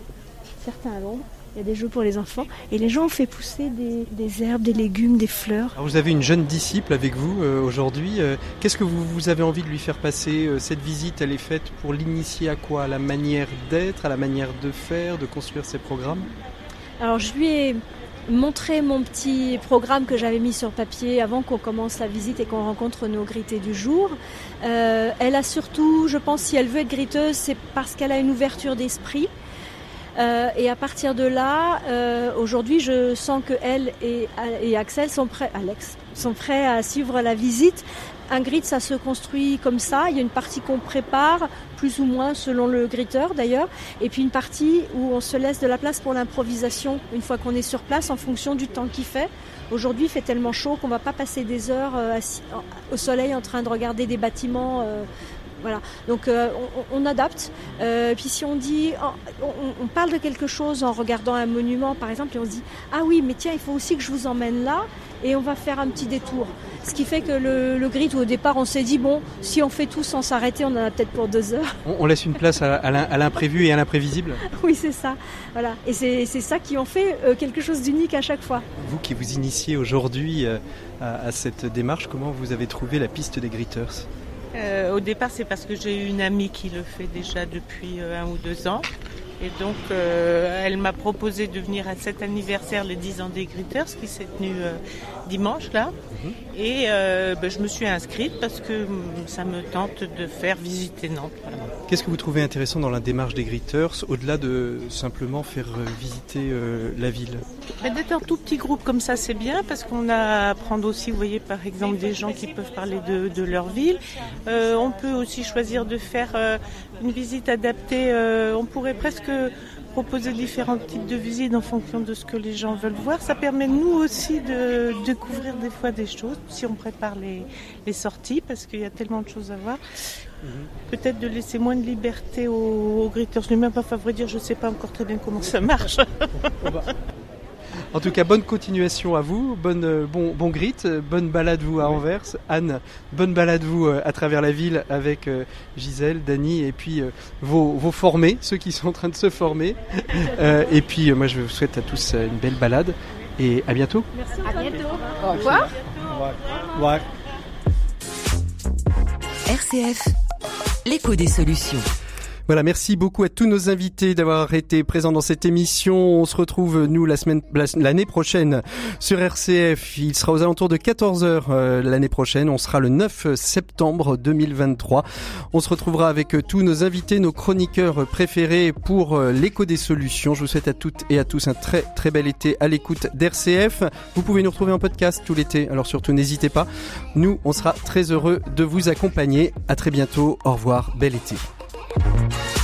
certains à l'ombre. Il y a des jeux pour les enfants. Et les gens ont fait pousser des, herbes, des légumes, des fleurs. vous avez une jeune disciple avec vous euh, aujourd'hui. Euh, qu'est-ce que vous, vous, avez envie de lui faire passer euh, Cette visite, elle est faite pour l'initier à quoi? À la manière d'être, à la manière de faire, de construire ses programmes? Alors je lui ai montré mon petit programme que j'avais mis sur papier avant qu'on commence la visite et qu'on rencontre nos grités du jour. elle a surtout, je pense, si elle veut être griteuse, c'est parce qu'elle a une ouverture d'esprit. Euh, et à partir de là, euh, aujourd'hui, je sens que elle et, et, Axel sont prêts, Alex, sont prêts à suivre la visite. Un grid, ça se construit comme ça. Il y a une partie qu'on prépare, plus ou moins selon le gritteur d'ailleurs, et puis une partie où on se laisse de la place pour l'improvisation une fois qu'on est sur place en fonction du temps qu'il fait. Aujourd'hui, il fait tellement chaud qu'on va pas passer des heures euh, au soleil en train de regarder des bâtiments voilà. Donc euh, on, adapte. Euh, puis si on dit, on, parle de quelque chose en regardant un monument, par exemple, et on se dit, ah oui, mais tiens, il faut aussi que je vous emmène là, et on va faire un petit détour. Ce qui fait que le, le grid, au départ, on s'est dit, bon, si on fait tout sans s'arrêter, on en a peut-être pour deux heures. On, laisse une place à, l'imprévu et à l'imprévisible *laughs* Oui, c'est ça. Voilà. Et c'est ça qui en fait euh, quelque chose d'unique à chaque fois. Vous qui vous initiez aujourd'hui à, à cette démarche, comment vous avez trouvé la piste des Gritters euh, au départ, c'est parce que j'ai une amie qui le fait déjà depuis euh, un ou deux ans. Et donc, euh, elle m'a proposé de venir à cet anniversaire, les 10 ans des Gritters, qui s'est tenu dimanche, là. Et ben, je me suis inscrite parce que hum, ça me tente de faire visiter Nantes. Qu'est-ce que vous trouvez intéressant dans la démarche des Gritters, au-delà de simplement faire euh, visiter euh, la ville? D'être un tout petit groupe comme ça, c'est bien parce qu'on a à prendre aussi, vous voyez, par exemple, des gens qui peuvent parler de, leur ville. Euh, on peut aussi choisir de faire une visite adaptée. on pourrait presque proposer différents types de visites en fonction de ce que les gens veulent voir. Ça permet nous aussi de découvrir des fois des choses si on prépare les, les sorties parce qu'il y a tellement de choses à voir. Mhm. Peut-être de laisser moins de liberté aux, aux gritters lui-même. Enfin, vrai dire, je ne sais pas encore très bien comment ça marche. En tout cas, bonne continuation à vous, bonne, euh, bon, bon grit, bonne balade vous à Anvers. Anne, bonne balade vous euh, à travers la ville avec euh, Gisèle, Dany et puis vos, vos, formés, ceux qui sont en train de se former. *laughs* et puis moi je vous souhaite à tous une belle balade et à bientôt. Merci. À bientôt. Au revoir. Au revoir. RCF, l'écho des solutions. Voilà, merci beaucoup à tous nos invités d'avoir été présents dans cette émission. On se retrouve, nous, la semaine, l'année prochaine sur RCF. Il sera aux alentours de 14h euh, l'année prochaine. On sera le 9 septembre 2023. On se retrouvera avec euh, tous nos invités, nos chroniqueurs préférés pour euh, l'écho des solutions. Je vous souhaite à toutes et à tous un très, très bel été à l'écoute d'RCF. Vous pouvez nous retrouver en podcast tout l'été. Alors surtout, n'hésitez pas. Nous, on sera très heureux de vous accompagner. À très bientôt. Au revoir. Bel été. Yeah.